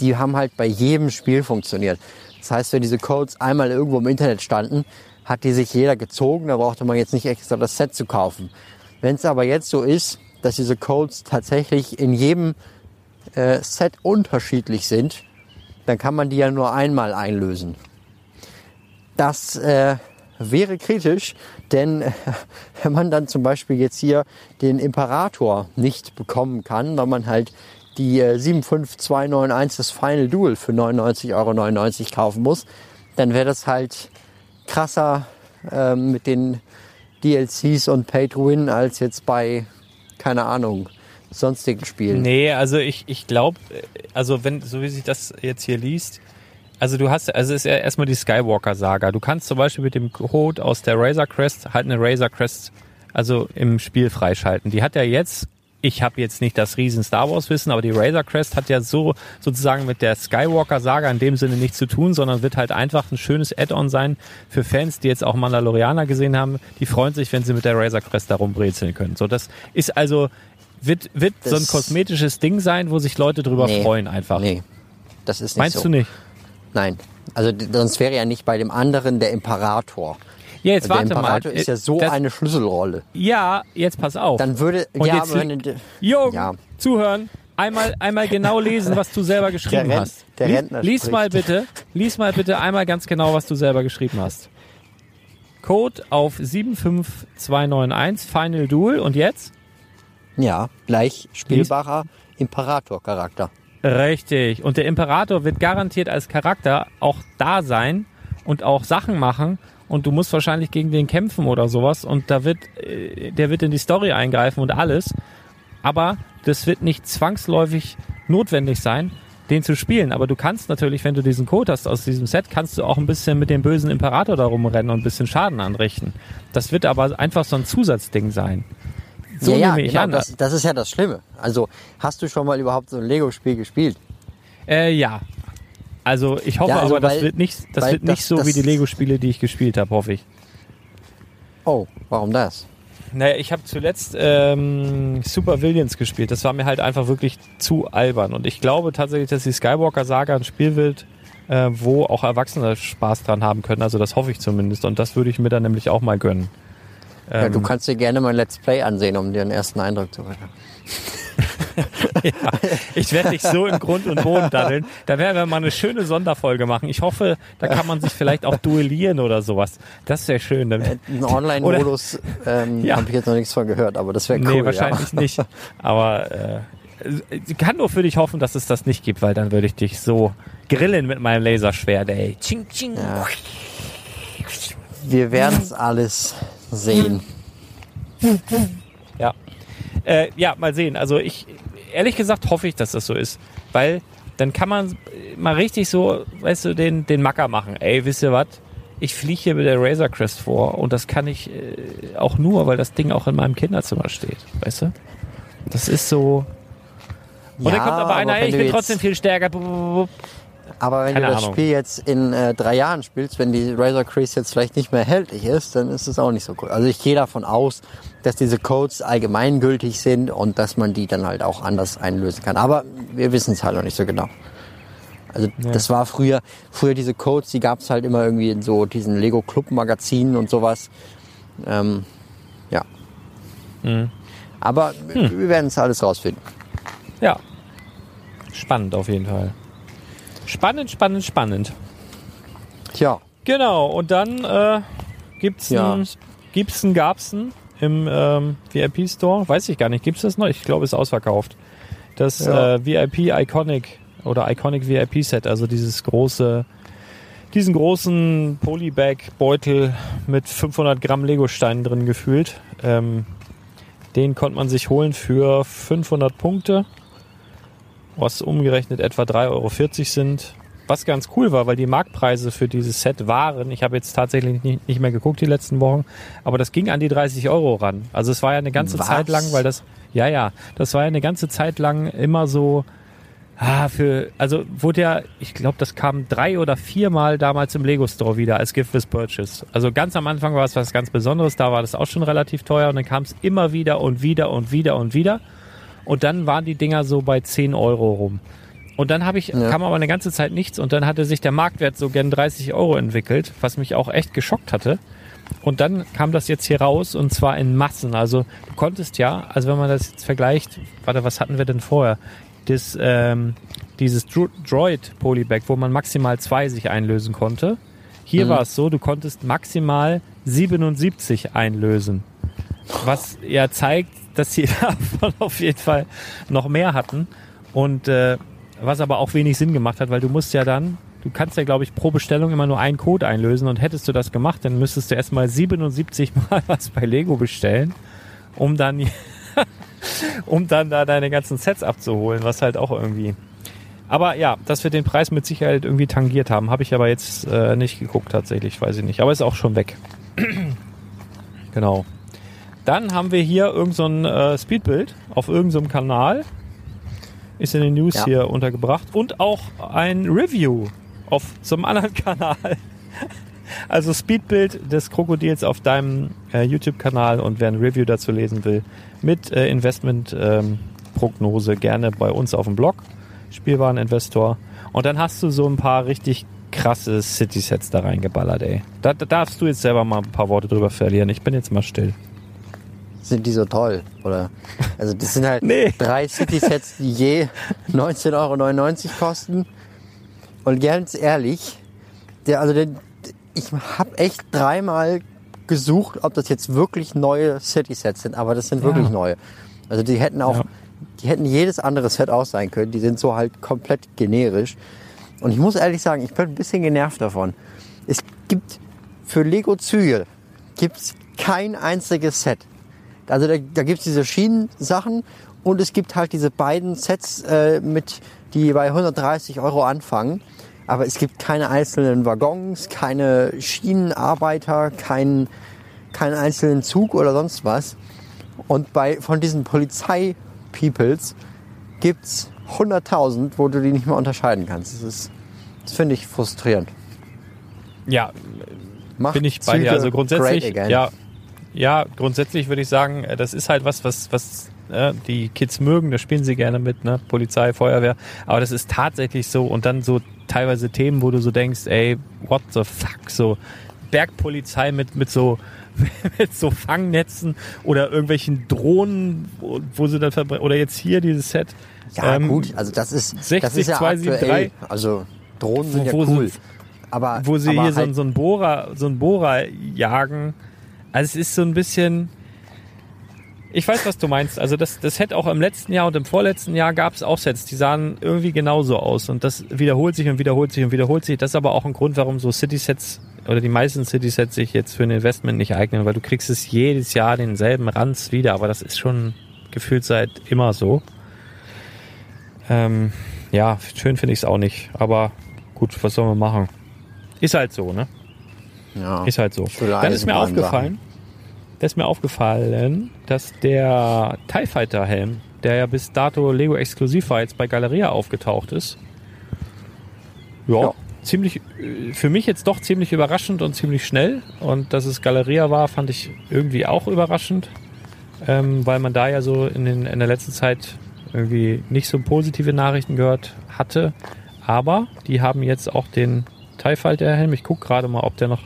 die haben halt bei jedem Spiel funktioniert. Das heißt, wenn diese Codes einmal irgendwo im Internet standen, hat die sich jeder gezogen, da brauchte man jetzt nicht extra das Set zu kaufen. Wenn es aber jetzt so ist, dass diese Codes tatsächlich in jedem äh, Set unterschiedlich sind, dann kann man die ja nur einmal einlösen. Das äh, wäre kritisch, denn äh, wenn man dann zum Beispiel jetzt hier den Imperator nicht bekommen kann, weil man halt die äh, 75291 das Final Duel für 99,99 Euro kaufen muss, dann wäre das halt krasser ähm, mit den DLCs und Pay to Win als jetzt bei, keine Ahnung, sonstigen Spielen. Nee, also ich, ich glaube, also wenn, so wie sich das jetzt hier liest, also du hast, also es ist ja erstmal die Skywalker-Saga. Du kannst zum Beispiel mit dem Code aus der Razor Crest halt eine Razor Crest also im Spiel freischalten. Die hat ja jetzt, ich habe jetzt nicht das riesen Star Wars Wissen, aber die Razor Crest hat ja so sozusagen mit der Skywalker-Saga in dem Sinne nichts zu tun, sondern wird halt einfach ein schönes Add-on sein für Fans, die jetzt auch Mandalorianer gesehen haben. Die freuen sich, wenn sie mit der Razor Crest da rumbrezeln können. So, das ist also wird, wird so ein kosmetisches Ding sein, wo sich Leute drüber Nee. freuen einfach. Nee, das ist nicht Meinst so. du nicht? Nein. Also sonst wäre ja nicht bei dem anderen der Imperator. Ja, jetzt der warte mal. Imperator ist ja so Das- eine Schlüsselrolle. Ja, jetzt pass auf. Dann würde Und ja, jetzt wenn, Jürgen, Ja. zuhören. Einmal, einmal genau lesen, was du selber geschrieben Ren- hast. der lies, Rentner lies spricht. mal bitte, lies mal bitte einmal ganz genau, was du selber geschrieben hast. Code auf 75291, Final Duel und jetzt? Ja, gleich spielbarer Imperator-Charakter. Richtig. Und der Imperator wird garantiert als Charakter auch da sein und auch Sachen machen. Und du musst wahrscheinlich gegen den kämpfen oder sowas. Und da wird, äh, der wird in die Story eingreifen und alles. Aber das wird nicht zwangsläufig notwendig sein, den zu spielen. Aber du kannst natürlich, wenn du diesen Code hast aus diesem Set, kannst du auch ein bisschen mit dem bösen Imperator da rumrennen und ein bisschen Schaden anrichten. Das wird aber einfach so ein Zusatzding sein. So ja, ja, nehme ich genau, an. das, das ist ja das Schlimme. Also, hast du schon mal überhaupt so ein Lego-Spiel gespielt? Äh, ja. Also ich hoffe Ja, also aber, das weil- wird nicht, das wird nicht das- so wie das- die Lego-Spiele, die ich gespielt habe, hoffe ich. Oh, warum das? Naja, ich habe zuletzt ähm, Super Villains gespielt. Das war mir halt einfach wirklich zu albern. Und ich glaube tatsächlich, dass die Skywalker-Saga ein Spiel wird, äh, wo auch Erwachsene Spaß dran haben können. Also das hoffe ich zumindest. Und das würde ich mir dann nämlich auch mal gönnen. Ja, du Ähm, kannst dir gerne mal Let's Play ansehen, um dir einen ersten Eindruck zu verschaffen. Ich werde dich so in Grund und Boden daddeln. Da werden wir mal eine schöne Sonderfolge machen. Ich hoffe, da kann man sich vielleicht auch duellieren oder sowas. Das wäre schön. Dann, Ein Online-Modus ähm, Ja. habe ich jetzt noch nichts von gehört, aber das wäre cool. nee, wahrscheinlich nicht. Aber äh, ich kann nur für dich hoffen, dass es das nicht gibt, weil dann würde ich dich so grillen mit meinem Laserschwert, ey. Ching, ching. Ja. Wir werden es alles sehen. Ja. Äh, ja, mal sehen. Also ich, ehrlich gesagt, hoffe ich, dass das so ist. Weil dann kann man mal richtig so, weißt du, den, den Macker machen. Ey, wisst ihr was? Ich fliege hier mit der Razor Crest vor und das kann ich äh, auch nur, weil das Ding auch in meinem Kinderzimmer steht. Weißt du? Das ist so. Und dann Ja, kommt aber einer, aber ey, ich bin trotzdem viel stärker. Aber wenn Keine du das Ahnung. Spiel jetzt in äh, drei Jahren spielst, wenn die Razor Crease jetzt vielleicht nicht mehr erhältlich ist, dann ist es auch nicht so cool. Also ich gehe davon aus, dass diese Codes allgemeingültig sind und dass man die dann halt auch anders einlösen kann. Aber wir wissen es halt noch nicht so genau. Also das war früher, früher diese Codes, die gab es halt immer irgendwie in so diesen Lego Club Magazinen und sowas. Ähm, ja. Mhm. Aber Hm. wir werden es alles rausfinden. Ja. Spannend auf jeden Fall. Spannend, spannend, spannend. Tja, Genau, und dann äh, gibt's Ja. ein, gibt's ein Gabsen im ähm, VIP-Store. Weiß ich gar nicht, gibt's das noch? Ich glaube, es ist ausverkauft. Das Ja. äh, VIP Iconic oder Iconic VIP Set, also dieses große, diesen großen Polybag-Beutel mit 500 Gramm Lego-Steinen drin gefühlt. Ähm, den konnte man sich holen für 500 Punkte, was umgerechnet etwa 3,40 Euro sind. Was ganz cool war, weil die Marktpreise für dieses Set waren, ich habe jetzt tatsächlich nicht, nicht mehr geguckt die letzten Wochen, aber das ging an die 30 Euro ran. Also es war ja eine ganze Was? Zeit lang, weil das, ja, ja, das war ja eine ganze Zeit lang immer so, ah, für, also wurde ja, ich glaube, das kam drei oder viermal damals im Lego Store wieder als Gift with Purchase. Also ganz am Anfang war es was ganz Besonderes, da war das auch schon relativ teuer und dann kam es immer wieder und wieder und wieder und wieder. Und dann waren die Dinger so bei 10 Euro rum. Und dann habe ich, Ja. kam aber eine ganze Zeit nichts und dann hatte sich der Marktwert so gern 30 Euro entwickelt, was mich auch echt geschockt hatte. Und dann kam das jetzt hier raus und zwar in Massen. Also du konntest ja, also wenn man das jetzt vergleicht, warte, was hatten wir denn vorher? Das, ähm, dieses Dro Droid Polybag, wo man maximal zwei sich einlösen konnte. Hier war es so, du konntest maximal 77 einlösen. Was ja zeigt, dass sie davon auf jeden Fall noch mehr hatten. Und äh, was aber auch wenig Sinn gemacht hat, weil du musst ja dann, du kannst ja, glaube ich, pro Bestellung immer nur einen Code einlösen und hättest du das gemacht, dann müsstest du erstmal 77 Mal was bei Lego bestellen, um dann, um dann da deine ganzen Sets abzuholen, was halt auch irgendwie. Aber ja, dass wir den Preis mit Sicherheit irgendwie tangiert haben, habe ich aber jetzt äh, nicht geguckt tatsächlich, weiß ich nicht. Aber ist auch schon weg. genau. Dann haben wir hier irgend so ein äh, Speedbild auf irgendeinem Kanal. Ist in den News Ja. hier untergebracht. Und auch ein Review auf so einem anderen Kanal. Also Speedbild des Krokodils auf deinem äh, YouTube-Kanal und wer ein Review dazu lesen will, mit äh, Investment-Prognose gerne bei uns auf dem Blog, Spielwareninvestor. Und dann hast du so ein paar richtig krasse City-Sets da reingeballert, ey. Da, da darfst du jetzt selber mal ein paar Worte drüber verlieren. Ich bin jetzt mal still. Sind die so toll? Oder? Also das sind halt Nee. drei City-Sets, die je 19,99 Euro kosten. Und ganz ehrlich, der, also der, ich habe echt dreimal gesucht, ob das jetzt wirklich neue City-Sets sind, aber das sind wirklich neue. Also die hätten auch, Ja. die hätten jedes andere Set aus sein können. Die sind so halt komplett generisch. Und ich muss ehrlich sagen, ich bin ein bisschen genervt davon. Es gibt für Lego Züge gibt's kein einziges Set. Also da, da gibt's diese Schienensachen und es gibt halt diese beiden Sets, äh, mit, die bei 130 Euro anfangen. Aber es gibt keine einzelnen Waggons, keine Schienenarbeiter, keinen keinen einzelnen Zug oder sonst was. Und bei, von diesen Polizei-Peoples gibt's 100.000, wo du die nicht mehr unterscheiden kannst. Das, ist- das finde ich frustrierend. Ja, Macht bin ich bei Züge dir. Also grundsätzlich, ja, ja, grundsätzlich würde ich sagen, äh, das ist halt was, was, was äh, die Kids mögen, da spielen sie gerne mit, ne? Polizei, Feuerwehr. Aber das ist tatsächlich so und dann so teilweise Themen, wo du so denkst, ey, what the fuck, so Bergpolizei mit, mit so mit so Fangnetzen oder irgendwelchen Drohnen, wo, wo sie dann verbrennen. Oder jetzt hier dieses Set. Ja, ähm, gut, also das ist, das 60, ist ja 273. aktuell. Also Drohnen sind ja cool. sie- aber, wo sie aber hier so, halt, so einen Bohrer, so einen Bohrer jagen. Also es ist so ein bisschen. Ich weiß, was du meinst. Also das, das hätte auch im letzten Jahr und im vorletzten Jahr gab es auch Sets, die sahen irgendwie genauso aus. Und das wiederholt sich und wiederholt sich und wiederholt sich. Das ist aber auch ein Grund, warum so City-Sets oder die meisten City-Sets sich jetzt für ein Investment nicht eignen, weil du kriegst es jedes Jahr denselben Ranz wieder. Aber das ist schon gefühlt seit immer so. Ähm, ja, schön finde ich es auch nicht. Aber gut, was sollen wir machen? Ist halt so, ne? Ja. Ist halt so. Dann ist mir aufgefallen, da ist mir aufgefallen, dass der TIE Fighter Helm, der ja bis dato Lego exklusiv war, jetzt bei Galeria aufgetaucht ist. Ja, Ja. ziemlich, äh, für mich jetzt doch ziemlich überraschend und ziemlich schnell. Und dass es Galeria war, fand ich irgendwie auch überraschend, ähm, weil man da ja so in, den, in der letzten Zeit irgendwie nicht so positive Nachrichten gehört hatte. Aber die haben jetzt auch den TIE Fighter Helm. Ich gucke gerade mal, ob der noch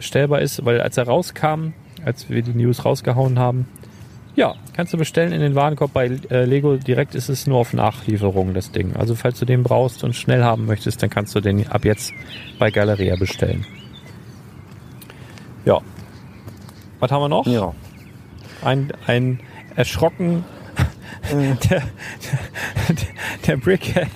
bestellbar ist, weil als er rauskam, als wir die News rausgehauen haben, ja, kannst du bestellen in den Warenkorb bei äh, Lego. Direkt ist es nur auf Nachlieferung, das Ding. Also falls du den brauchst und schnell haben möchtest, dann kannst du den ab jetzt bei Galeria bestellen. Ja. Was haben wir noch? Ja. Ein, ein erschrocken der, der, der Brickhead.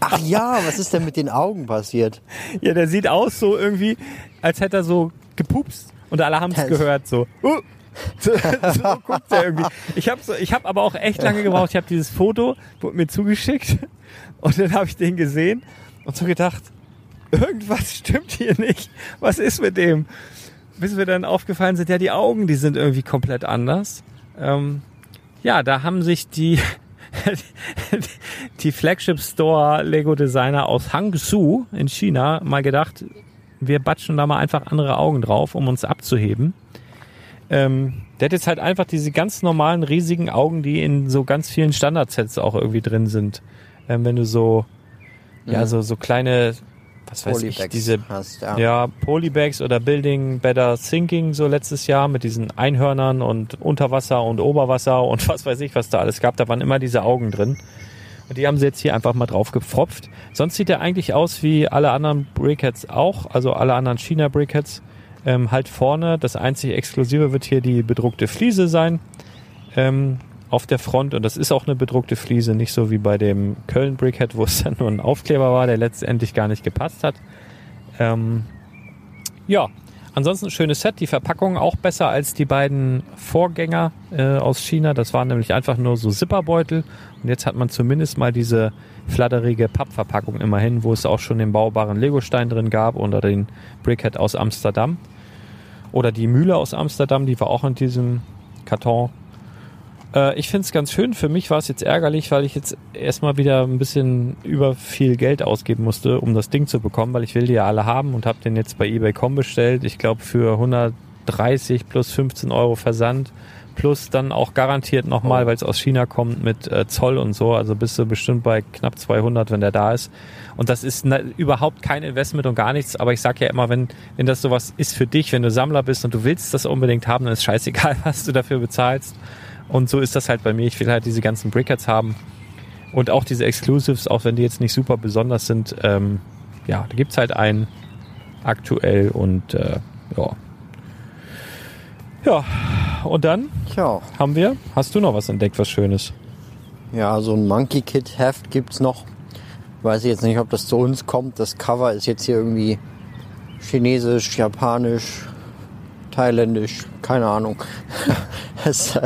Ach ja, was ist denn mit den Augen passiert? Ja, der sieht aus so irgendwie, als hätte er so gepupst und alle haben es gehört so. Uh, so, so guckt er irgendwie. Ich habe so, ich habe aber auch echt lange gebraucht. Ich habe dieses Foto wurde mir zugeschickt und dann habe ich den gesehen und so gedacht, irgendwas stimmt hier nicht. Was ist mit dem? Bis wir dann aufgefallen sind, ja, die Augen, die sind irgendwie komplett anders. Ähm, ja, da haben sich die die Flagship Store Lego Designer aus Hangzhou in China mal gedacht, wir batschen da mal einfach andere Augen drauf, um uns abzuheben. Ähm, der hat jetzt halt einfach diese ganz normalen riesigen Augen, die in so ganz vielen Standardsets auch irgendwie drin sind. Ähm, wenn du so, ja, so, so kleine, was weiß ich, Polybags diese hast, ja. ja, Polybags oder Building Better Thinking so letztes Jahr mit diesen Einhörnern und Unterwasser und Oberwasser und was weiß ich, was da alles gab. Da waren immer diese Augen drin. Und die haben sie jetzt hier einfach mal drauf gepfropft. Sonst sieht er eigentlich aus wie alle anderen Brickheads auch, also alle anderen China Brickheads. Ähm, halt vorne, das einzige Exklusive wird hier die bedruckte Fliese sein. Ähm, auf der Front und das ist auch eine bedruckte Fliese, nicht so wie bei dem Köln Brickhead, wo es dann nur ein Aufkleber war, der letztendlich gar nicht gepasst hat. Ähm, ja, ansonsten schönes Set. Die Verpackung auch besser als die beiden Vorgänger äh, aus China. Das waren nämlich einfach nur so Zipperbeutel. Und jetzt hat man zumindest mal diese flatterige Pappverpackung immerhin, wo es auch schon den baubaren Legostein drin gab oder den Brickhead aus Amsterdam. Oder die Mühle aus Amsterdam, die war auch in diesem Karton. Äh, ich finde es ganz schön. Für mich war es jetzt ärgerlich, weil ich jetzt erstmal wieder ein bisschen über viel Geld ausgeben musste, um das Ding zu bekommen, weil ich will die ja alle haben und habe den jetzt bei eBay.com bestellt. Ich glaube für 130 plus 15 Euro Versand plus dann auch garantiert nochmal, weil es aus China kommt mit äh, Zoll und so. Also bist du bestimmt bei knapp 200, wenn der da ist. Und das ist na, überhaupt kein Investment und gar nichts. Aber ich sage ja immer, wenn, wenn das sowas ist für dich, wenn du Sammler bist und du willst das unbedingt haben, dann ist scheißegal, was du dafür bezahlst. Und so ist das halt bei mir. Ich will halt diese ganzen Brickheads haben. Und auch diese Exclusives, auch wenn die jetzt nicht super besonders sind. Ähm, ja, da gibt's halt einen aktuell und äh, ja. Ja, und dann Tja, haben wir, hast du noch was entdeckt, was Schönes? ja, so ein Monkey Kid Heft gibt's noch. Weiß ich jetzt nicht, ob das zu uns kommt. Das Cover ist jetzt hier irgendwie chinesisch, japanisch, thailändisch, keine Ahnung. es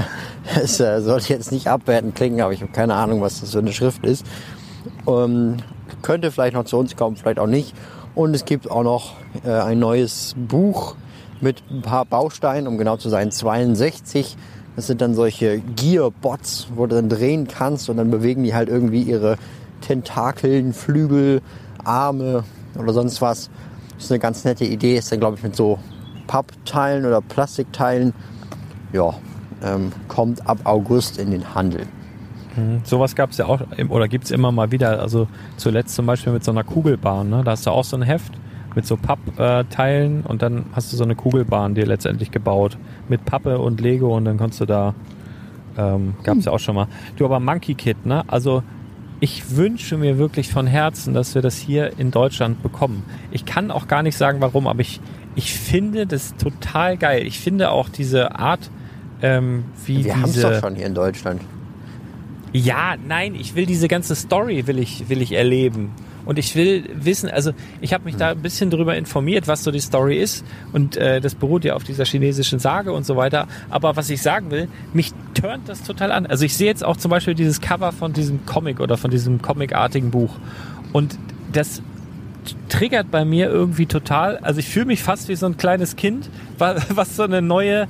es äh, sollte jetzt nicht abwertend klingen, aber ich habe keine Ahnung, was das für eine Schrift ist. Ähm, könnte vielleicht noch zu uns kommen, vielleicht auch nicht. Und es gibt auch noch äh, ein neues Buch mit ein paar Bausteinen, um genau zu sein, 62. Das sind dann solche Gearbots, wo du dann drehen kannst und dann bewegen die halt irgendwie ihre Tentakeln, Flügel, Arme oder sonst was. Das ist eine ganz nette Idee. Ist dann, glaube ich, mit so Pappteilen oder Plastikteilen. Ja, ähm, kommt ab August in den Handel. Sowas gab's ja auch, oder gibt's immer mal wieder. Also zuletzt zum Beispiel mit so einer Kugelbahn. Ne? Da hast du auch so ein Heft mit so Pappteilen und dann hast du so eine Kugelbahn dir letztendlich gebaut. Mit Pappe und Lego und dann konntest du da, ähm, gab's ja auch schon mal. Du, aber Monkey Kid, ne? Also ich wünsche mir wirklich von Herzen, dass wir das hier in Deutschland bekommen. Ich kann auch gar nicht sagen, warum, aber ich, ich finde das total geil. Ich finde auch diese Art, ähm, wie Wir haben es doch schon hier in Deutschland. Ja, nein, ich will diese ganze Story will ich will ich erleben und ich will wissen, also ich habe mich da ein bisschen drüber informiert, was so die Story ist und äh, das beruht ja auf dieser chinesischen Sage und so weiter. Aber was ich sagen will, mich turnt das total an. Also ich sehe jetzt auch zum Beispiel dieses Cover von diesem Comic oder von diesem comicartigen Buch und das triggert bei mir irgendwie total. Also ich fühle mich fast wie so ein kleines Kind, wa- was so eine neue äh,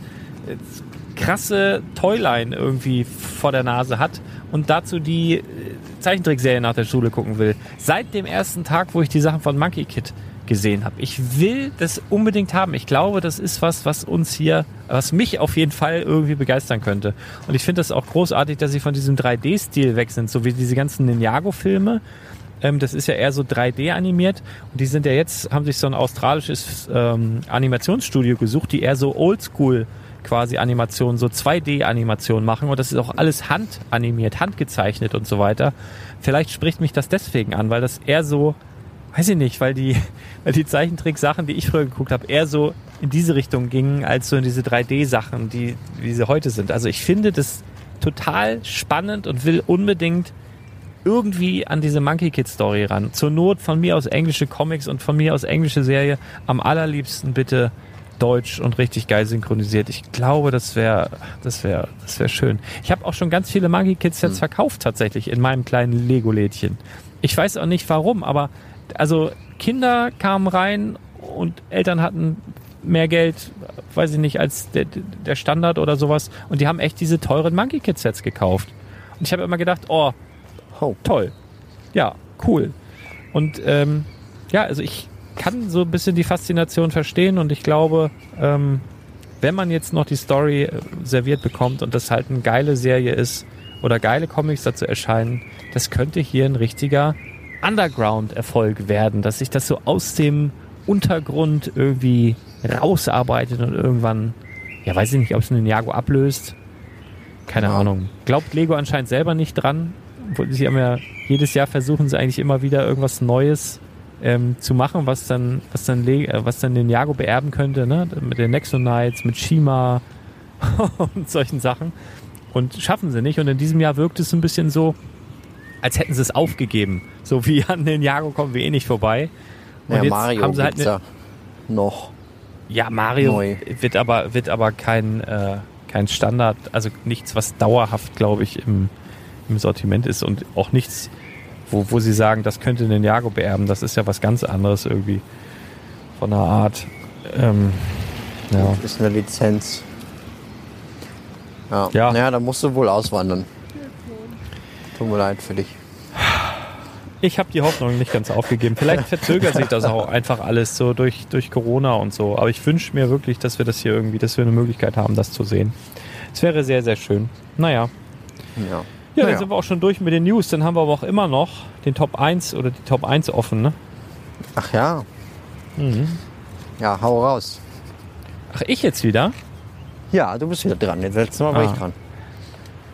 krasse Toyline irgendwie vor der Nase hat und dazu die äh, Zeichentrickserie nach der Schule gucken will. Seit dem ersten Tag, wo ich die Sachen von Monkey Kid gesehen habe. Ich will das unbedingt haben. Ich glaube, das ist was, was uns hier, was mich auf jeden Fall irgendwie begeistern könnte. Und ich finde das auch großartig, dass sie von diesem 3D-Stil weg sind, so wie diese ganzen Ninjago-Filme Ähm, das ist ja eher so 3D animiert. Und die sind ja jetzt, haben sich so ein australisches ähm, Animationsstudio gesucht, die eher so oldschool quasi Animationen, so 2D-Animationen machen. Und das ist auch alles handanimiert, handgezeichnet und so weiter. Vielleicht spricht mich das deswegen an, weil das eher so, weiß ich nicht, weil die, weil die Zeichentrick-Sachen, die ich früher geguckt habe, eher so in diese Richtung gingen, als so in diese 3D-Sachen, die, wie sie heute sind. Also ich finde das total spannend und will unbedingt irgendwie an diese Monkey Kid Story ran. Zur Not von mir aus englische Comics und von mir aus englische Serie. Am allerliebsten bitte deutsch und richtig geil synchronisiert. Ich glaube, das wäre das wäre das wäre schön. Ich habe auch schon ganz viele Monkey Kids Sets verkauft tatsächlich in meinem kleinen Lego Lädchen. Ich weiß auch nicht warum, aber also Kinder kamen rein und Eltern hatten mehr Geld, weiß ich nicht, als der, der Standard oder sowas. Und die haben echt diese teuren Monkey Kid Sets gekauft. Und ich habe immer gedacht, oh, Oh. toll. Ja, cool. Und ähm, ja, also ich kann so ein bisschen die Faszination verstehen und ich glaube, ähm, wenn man jetzt noch die Story äh, serviert bekommt und das halt eine geile Serie ist oder geile Comics dazu erscheinen, das könnte hier ein richtiger Underground-Erfolg werden, dass sich das so aus dem Untergrund irgendwie rausarbeitet und irgendwann, ja, weiß ich nicht, ob es einen Jago ablöst. Keine Ja. Ahnung. Glaubt Lego anscheinend selber nicht dran. Sie haben ja jedes Jahr versuchen sie eigentlich immer wieder irgendwas Neues ähm, zu machen, was dann, was dann, äh, was dann den Jago beerben könnte, ne? Mit den Nexonites, mit Shima und solchen Sachen. Und schaffen sie nicht. Und in diesem Jahr wirkt es ein bisschen so, als hätten sie es aufgegeben. So wie an den Jago kommen wir eh nicht vorbei. Und Ja, jetzt Mario haben sie halt eine, ja noch. ja, Mario Neu. wird aber, wird aber kein, äh, kein Standard, also nichts, was dauerhaft, glaube ich, im, im Sortiment ist und auch nichts, wo, wo sie sagen, das könnte den Jago beerben. Das ist ja was ganz anderes irgendwie von der Art. Ähm, ja. Ist eine Lizenz. Ja. Ja. Naja, da musst du wohl auswandern. Tut mir leid für dich. Ich habe die Hoffnung nicht ganz aufgegeben. Vielleicht verzögert sich das auch einfach alles so durch, durch Corona und so. Aber ich wünsche mir wirklich, dass wir das hier irgendwie, dass wir eine Möglichkeit haben, das zu sehen. Es wäre sehr, sehr schön. Naja. Ja. Ja, dann Naja. sind wir auch schon durch mit den News. Dann haben wir aber auch immer noch den Top 1 oder die Top 1 offen, ne? Ach ja. Mhm. Ja, hau raus. Ach, ich jetzt wieder? Ja, du bist wieder dran. Jetzt letztes Mal war Ah. ich dran.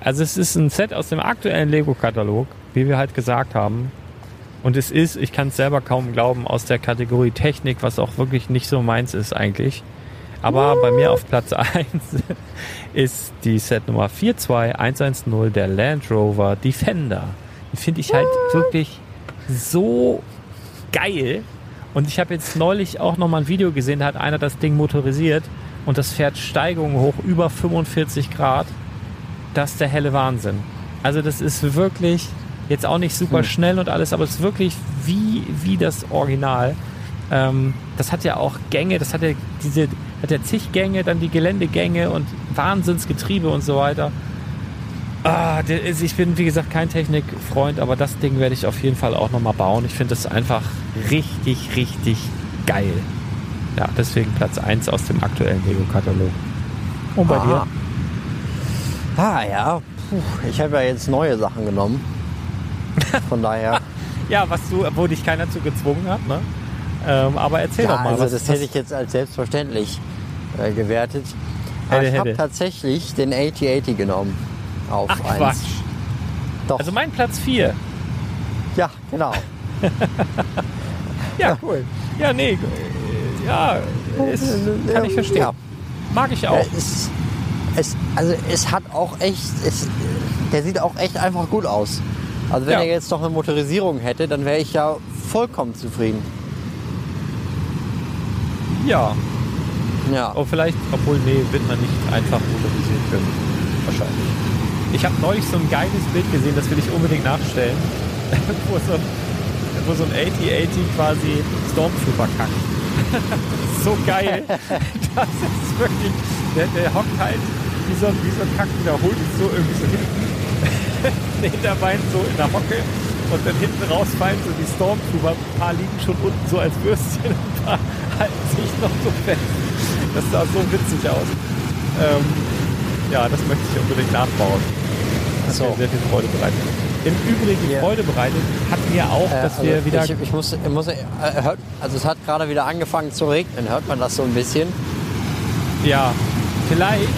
Also es ist ein Set aus dem aktuellen Lego-Katalog, wie wir halt gesagt haben. Und es ist, ich kann es selber kaum glauben, aus der Kategorie Technik, was auch wirklich nicht so meins ist eigentlich. Aber bei mir auf Platz 1 ist die Set Nummer 42110, der Land Rover Defender. Die finde ich halt wirklich so geil. Und ich habe jetzt neulich auch nochmal ein Video gesehen, da hat einer das Ding motorisiert und das fährt Steigungen hoch über 45 Grad. Das ist der helle Wahnsinn. Also das ist wirklich jetzt auch nicht super schnell und alles, aber es ist wirklich wie, wie das Original. Ähm, das hat ja auch Gänge, das hat ja diese, hat ja zig Gänge, dann die Geländegänge und Wahnsinnsgetriebe und so weiter. Ah, ich bin wie gesagt kein Technikfreund, aber das Ding werde ich auf jeden Fall auch nochmal bauen. Ich finde das einfach richtig, richtig geil. Ja, deswegen Platz 1 aus dem aktuellen Lego-Katalog. Und bei Aha. dir? Ah ja. Puh, ich habe ja jetzt neue Sachen genommen. Von daher. Ja, was du, wo dich keiner zu gezwungen hat, ne? Ähm, aber erzähl ja, doch mal, also was das hätte ich jetzt als selbstverständlich äh, gewertet. Hätte, ich habe tatsächlich den 8080 genommen. Auf Ach 1. Quatsch. Doch. Also mein Platz 4. ja, genau. Ja, cool. Ja, nee, äh, ja, ist, kann ich verstehen. Ja. Mag ich Ja, auch. es, es, also es hat auch echt, es, der sieht auch echt einfach gut aus. Also wenn Ja. er jetzt noch eine Motorisierung hätte, dann wäre ich ja vollkommen zufrieden. Ja, Ja. aber vielleicht, obwohl, nee, wird man nicht einfach motorisieren können. Wahrscheinlich. Ich habe neulich so ein geiles Bild gesehen, das will ich unbedingt nachstellen, wo so ein, wo so ein 8080 quasi Stormtrooper kackt. so geil. Das ist wirklich, der, der hockt halt wie so, ein- wie so ein Kack, wiederholt es so irgendwie so hinten, den Hinterbein so in der Hocke und dann hinten rausfallen so die Stormtrooper, ein paar liegen schon unten so als Würstchen ein paar halten sich noch so fest. Das sah so witzig aus. Ähm, ja, das möchte ich unbedingt nachbauen. Das hat So. mir sehr viel Freude bereitet. im Übrigen Ja. Freude bereitet hat mir auch, Äh, dass also wir wieder Ich, ich muss, ich muss, äh, also es hat gerade wieder angefangen zu regnen. Hört man das so ein bisschen? Ja, vielleicht.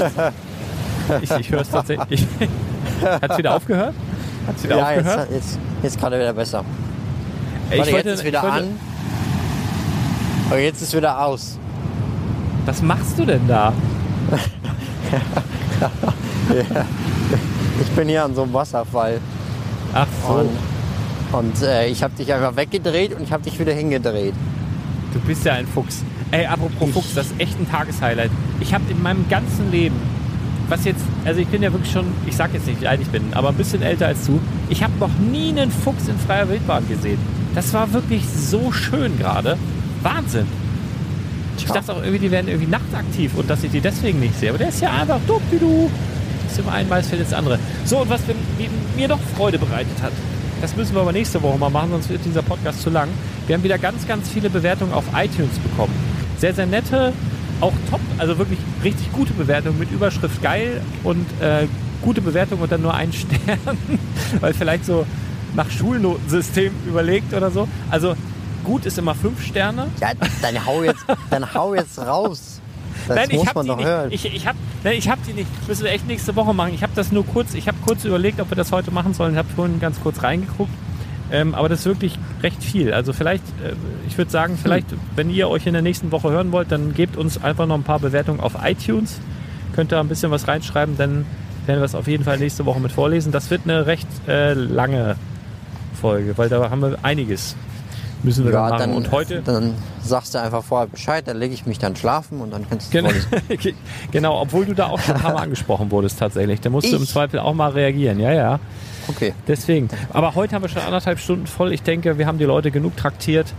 ich ich höre es tatsächlich. Hat es wieder aufgehört? Hat es wieder ja, jetzt, aufgehört? jetzt, jetzt gerade wieder besser. Ey, Warte, ich wollte, jetzt ist wieder ich wollte, an. Aber jetzt ist wieder aus. Was machst du denn da? Ich bin hier an so einem Wasserfall. Ach so, Und, und äh, ich habe dich einfach weggedreht und ich habe dich wieder hingedreht. du bist ja ein Fuchs. Ey, apropos Ich- Fuchs, das ist echt ein Tageshighlight. Ich habe in meinem ganzen Leben, was jetzt, also ich bin ja wirklich schon, ich sag jetzt nicht, wie alt ich bin, aber ein bisschen älter als du, ich habe noch nie einen Fuchs in freier Wildbahn gesehen. Das war wirklich so schön gerade. Wahnsinn. Ich dachte auch irgendwie, die werden irgendwie nachtaktiv und dass ich die deswegen nicht sehe. Aber der ist ja einfach dumm wie du. Ist immer ein Maisfeld ins andere. So, und was mir, mir doch Freude bereitet hat, das müssen wir aber nächste Woche mal machen, sonst wird dieser Podcast zu lang. Wir haben wieder ganz, ganz viele Bewertungen auf iTunes bekommen. Sehr, sehr nette, auch top, also wirklich richtig gute Bewertungen mit Überschrift geil und äh, gute Bewertung und dann nur ein Stern, weil vielleicht so nach Schulnotensystem überlegt oder so. Also gut ist immer fünf Sterne. Ja, dann hau jetzt, dann hau jetzt raus. Das Nein, ich muss hab man die doch nicht. hören. Ich, ich hab, nein, ich hab die nicht. Müssen wir echt nächste Woche machen. Ich habe das nur kurz, ich habe kurz überlegt, ob wir das heute machen sollen. Ich habe vorhin ganz kurz reingeguckt. Ähm, aber das ist wirklich recht viel. Also vielleicht, äh, ich würde sagen, vielleicht, wenn ihr euch in der nächsten Woche hören wollt, dann gebt uns einfach noch ein paar Bewertungen auf iTunes. Könnt ihr ein bisschen was reinschreiben, dann werden wir es auf jeden Fall nächste Woche mit vorlesen. Das wird eine recht äh, lange Folge, weil da haben wir einiges müssen wir dann ja, machen. dann, Und heute dann sagst du einfach vorher Bescheid, dann lege ich mich dann schlafen und dann kannst du Genau, genau, obwohl du da auch schon ein paar Mal angesprochen wurdest tatsächlich. Da musst du im Ich? Zweifel auch mal reagieren. Ja, ja. Okay. Deswegen. Aber heute haben wir schon anderthalb Stunden voll. Ich denke, wir haben die Leute genug traktiert.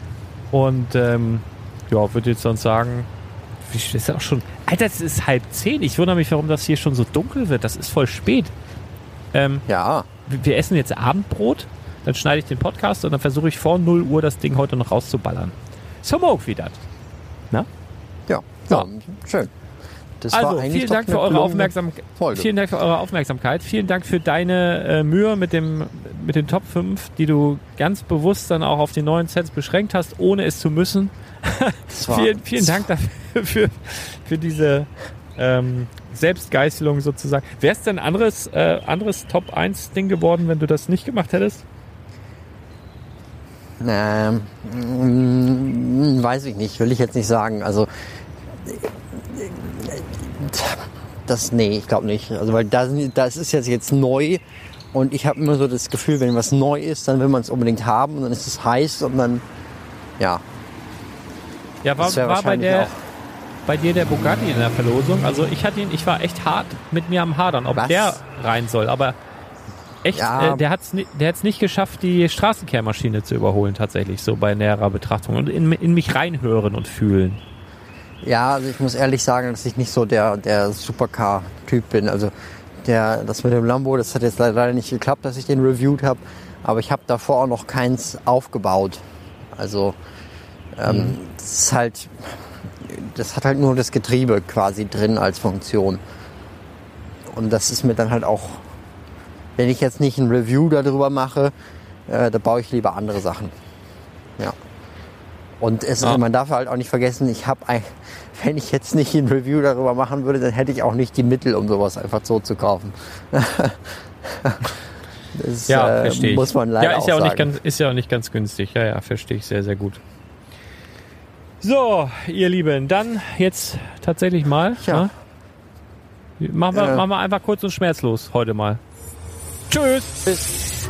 Und ähm, ja, würde jetzt sonst sagen, ist auch schon. Alter, es ist halb zehn. Ich wundere mich, warum das hier schon so dunkel wird. Das ist voll spät. Ähm, Ja, wir essen jetzt Abendbrot, dann schneide ich den Podcast und dann versuche ich vor 0 Uhr das Ding heute noch rauszuballern. So mag wie das. ja, Ja. ja, schön. Das Also, vielen Dank für eure. Folge. Vielen Dank für eure Aufmerksamkeit. Vielen Dank für deine äh, Mühe mit dem mit den Top 5, die du ganz bewusst dann auch auf die neuen Sets beschränkt hast, ohne es zu müssen. Vielen, vielen Dank dafür für, für diese ähm, Selbstgeißelung sozusagen. Wäre es denn ein anderes, äh, anderes Top 1 Ding geworden, wenn du das nicht gemacht hättest? Ähm, mm, weiß ich nicht, will ich jetzt nicht sagen. Also das, nee, ich glaube nicht. Also weil das, das ist jetzt jetzt neu und ich habe immer so das Gefühl, wenn was neu ist, dann will man es unbedingt haben und dann ist es heiß und dann, ja, Ja, war, war bei, der, auch. bei dir der Bugatti in der Verlosung. Also ich hatte ihn, ich war echt hart mit mir am Hadern, ob Was? der rein soll. Aber echt, Ja. äh, der hat es der hat's nicht geschafft, die Straßenkehrmaschine zu überholen, tatsächlich, so bei näherer Betrachtung. Und in, in mich reinhören und fühlen. Ja, also ich muss ehrlich sagen, dass ich nicht so der, der Supercar-Typ bin. Also der, das mit dem Lambo, das hat jetzt leider nicht geklappt, dass ich den reviewed habe. Aber ich habe davor auch noch keins aufgebaut. Also ähm, das ist halt, das hat halt nur das Getriebe quasi drin als Funktion. Und das ist mir dann halt auch, wenn ich jetzt nicht ein Review darüber mache, äh, da baue ich lieber andere Sachen. Ja. Und es, Ja. man darf halt auch nicht vergessen, ich habe, wenn ich jetzt nicht ein Review darüber machen würde, dann hätte ich auch nicht die Mittel, um sowas einfach so zu kaufen. das Ja, äh, verstehe ich. muss man leider ja, ist ja auch nicht ganz, ist ja auch nicht ganz günstig. Ja, ja, verstehe ich sehr, sehr gut. So, ihr Lieben, dann jetzt tatsächlich mal. Tja. Ne? Machen, wir, Äh. machen wir einfach kurz und schmerzlos heute mal. Tschüss. Tschüss.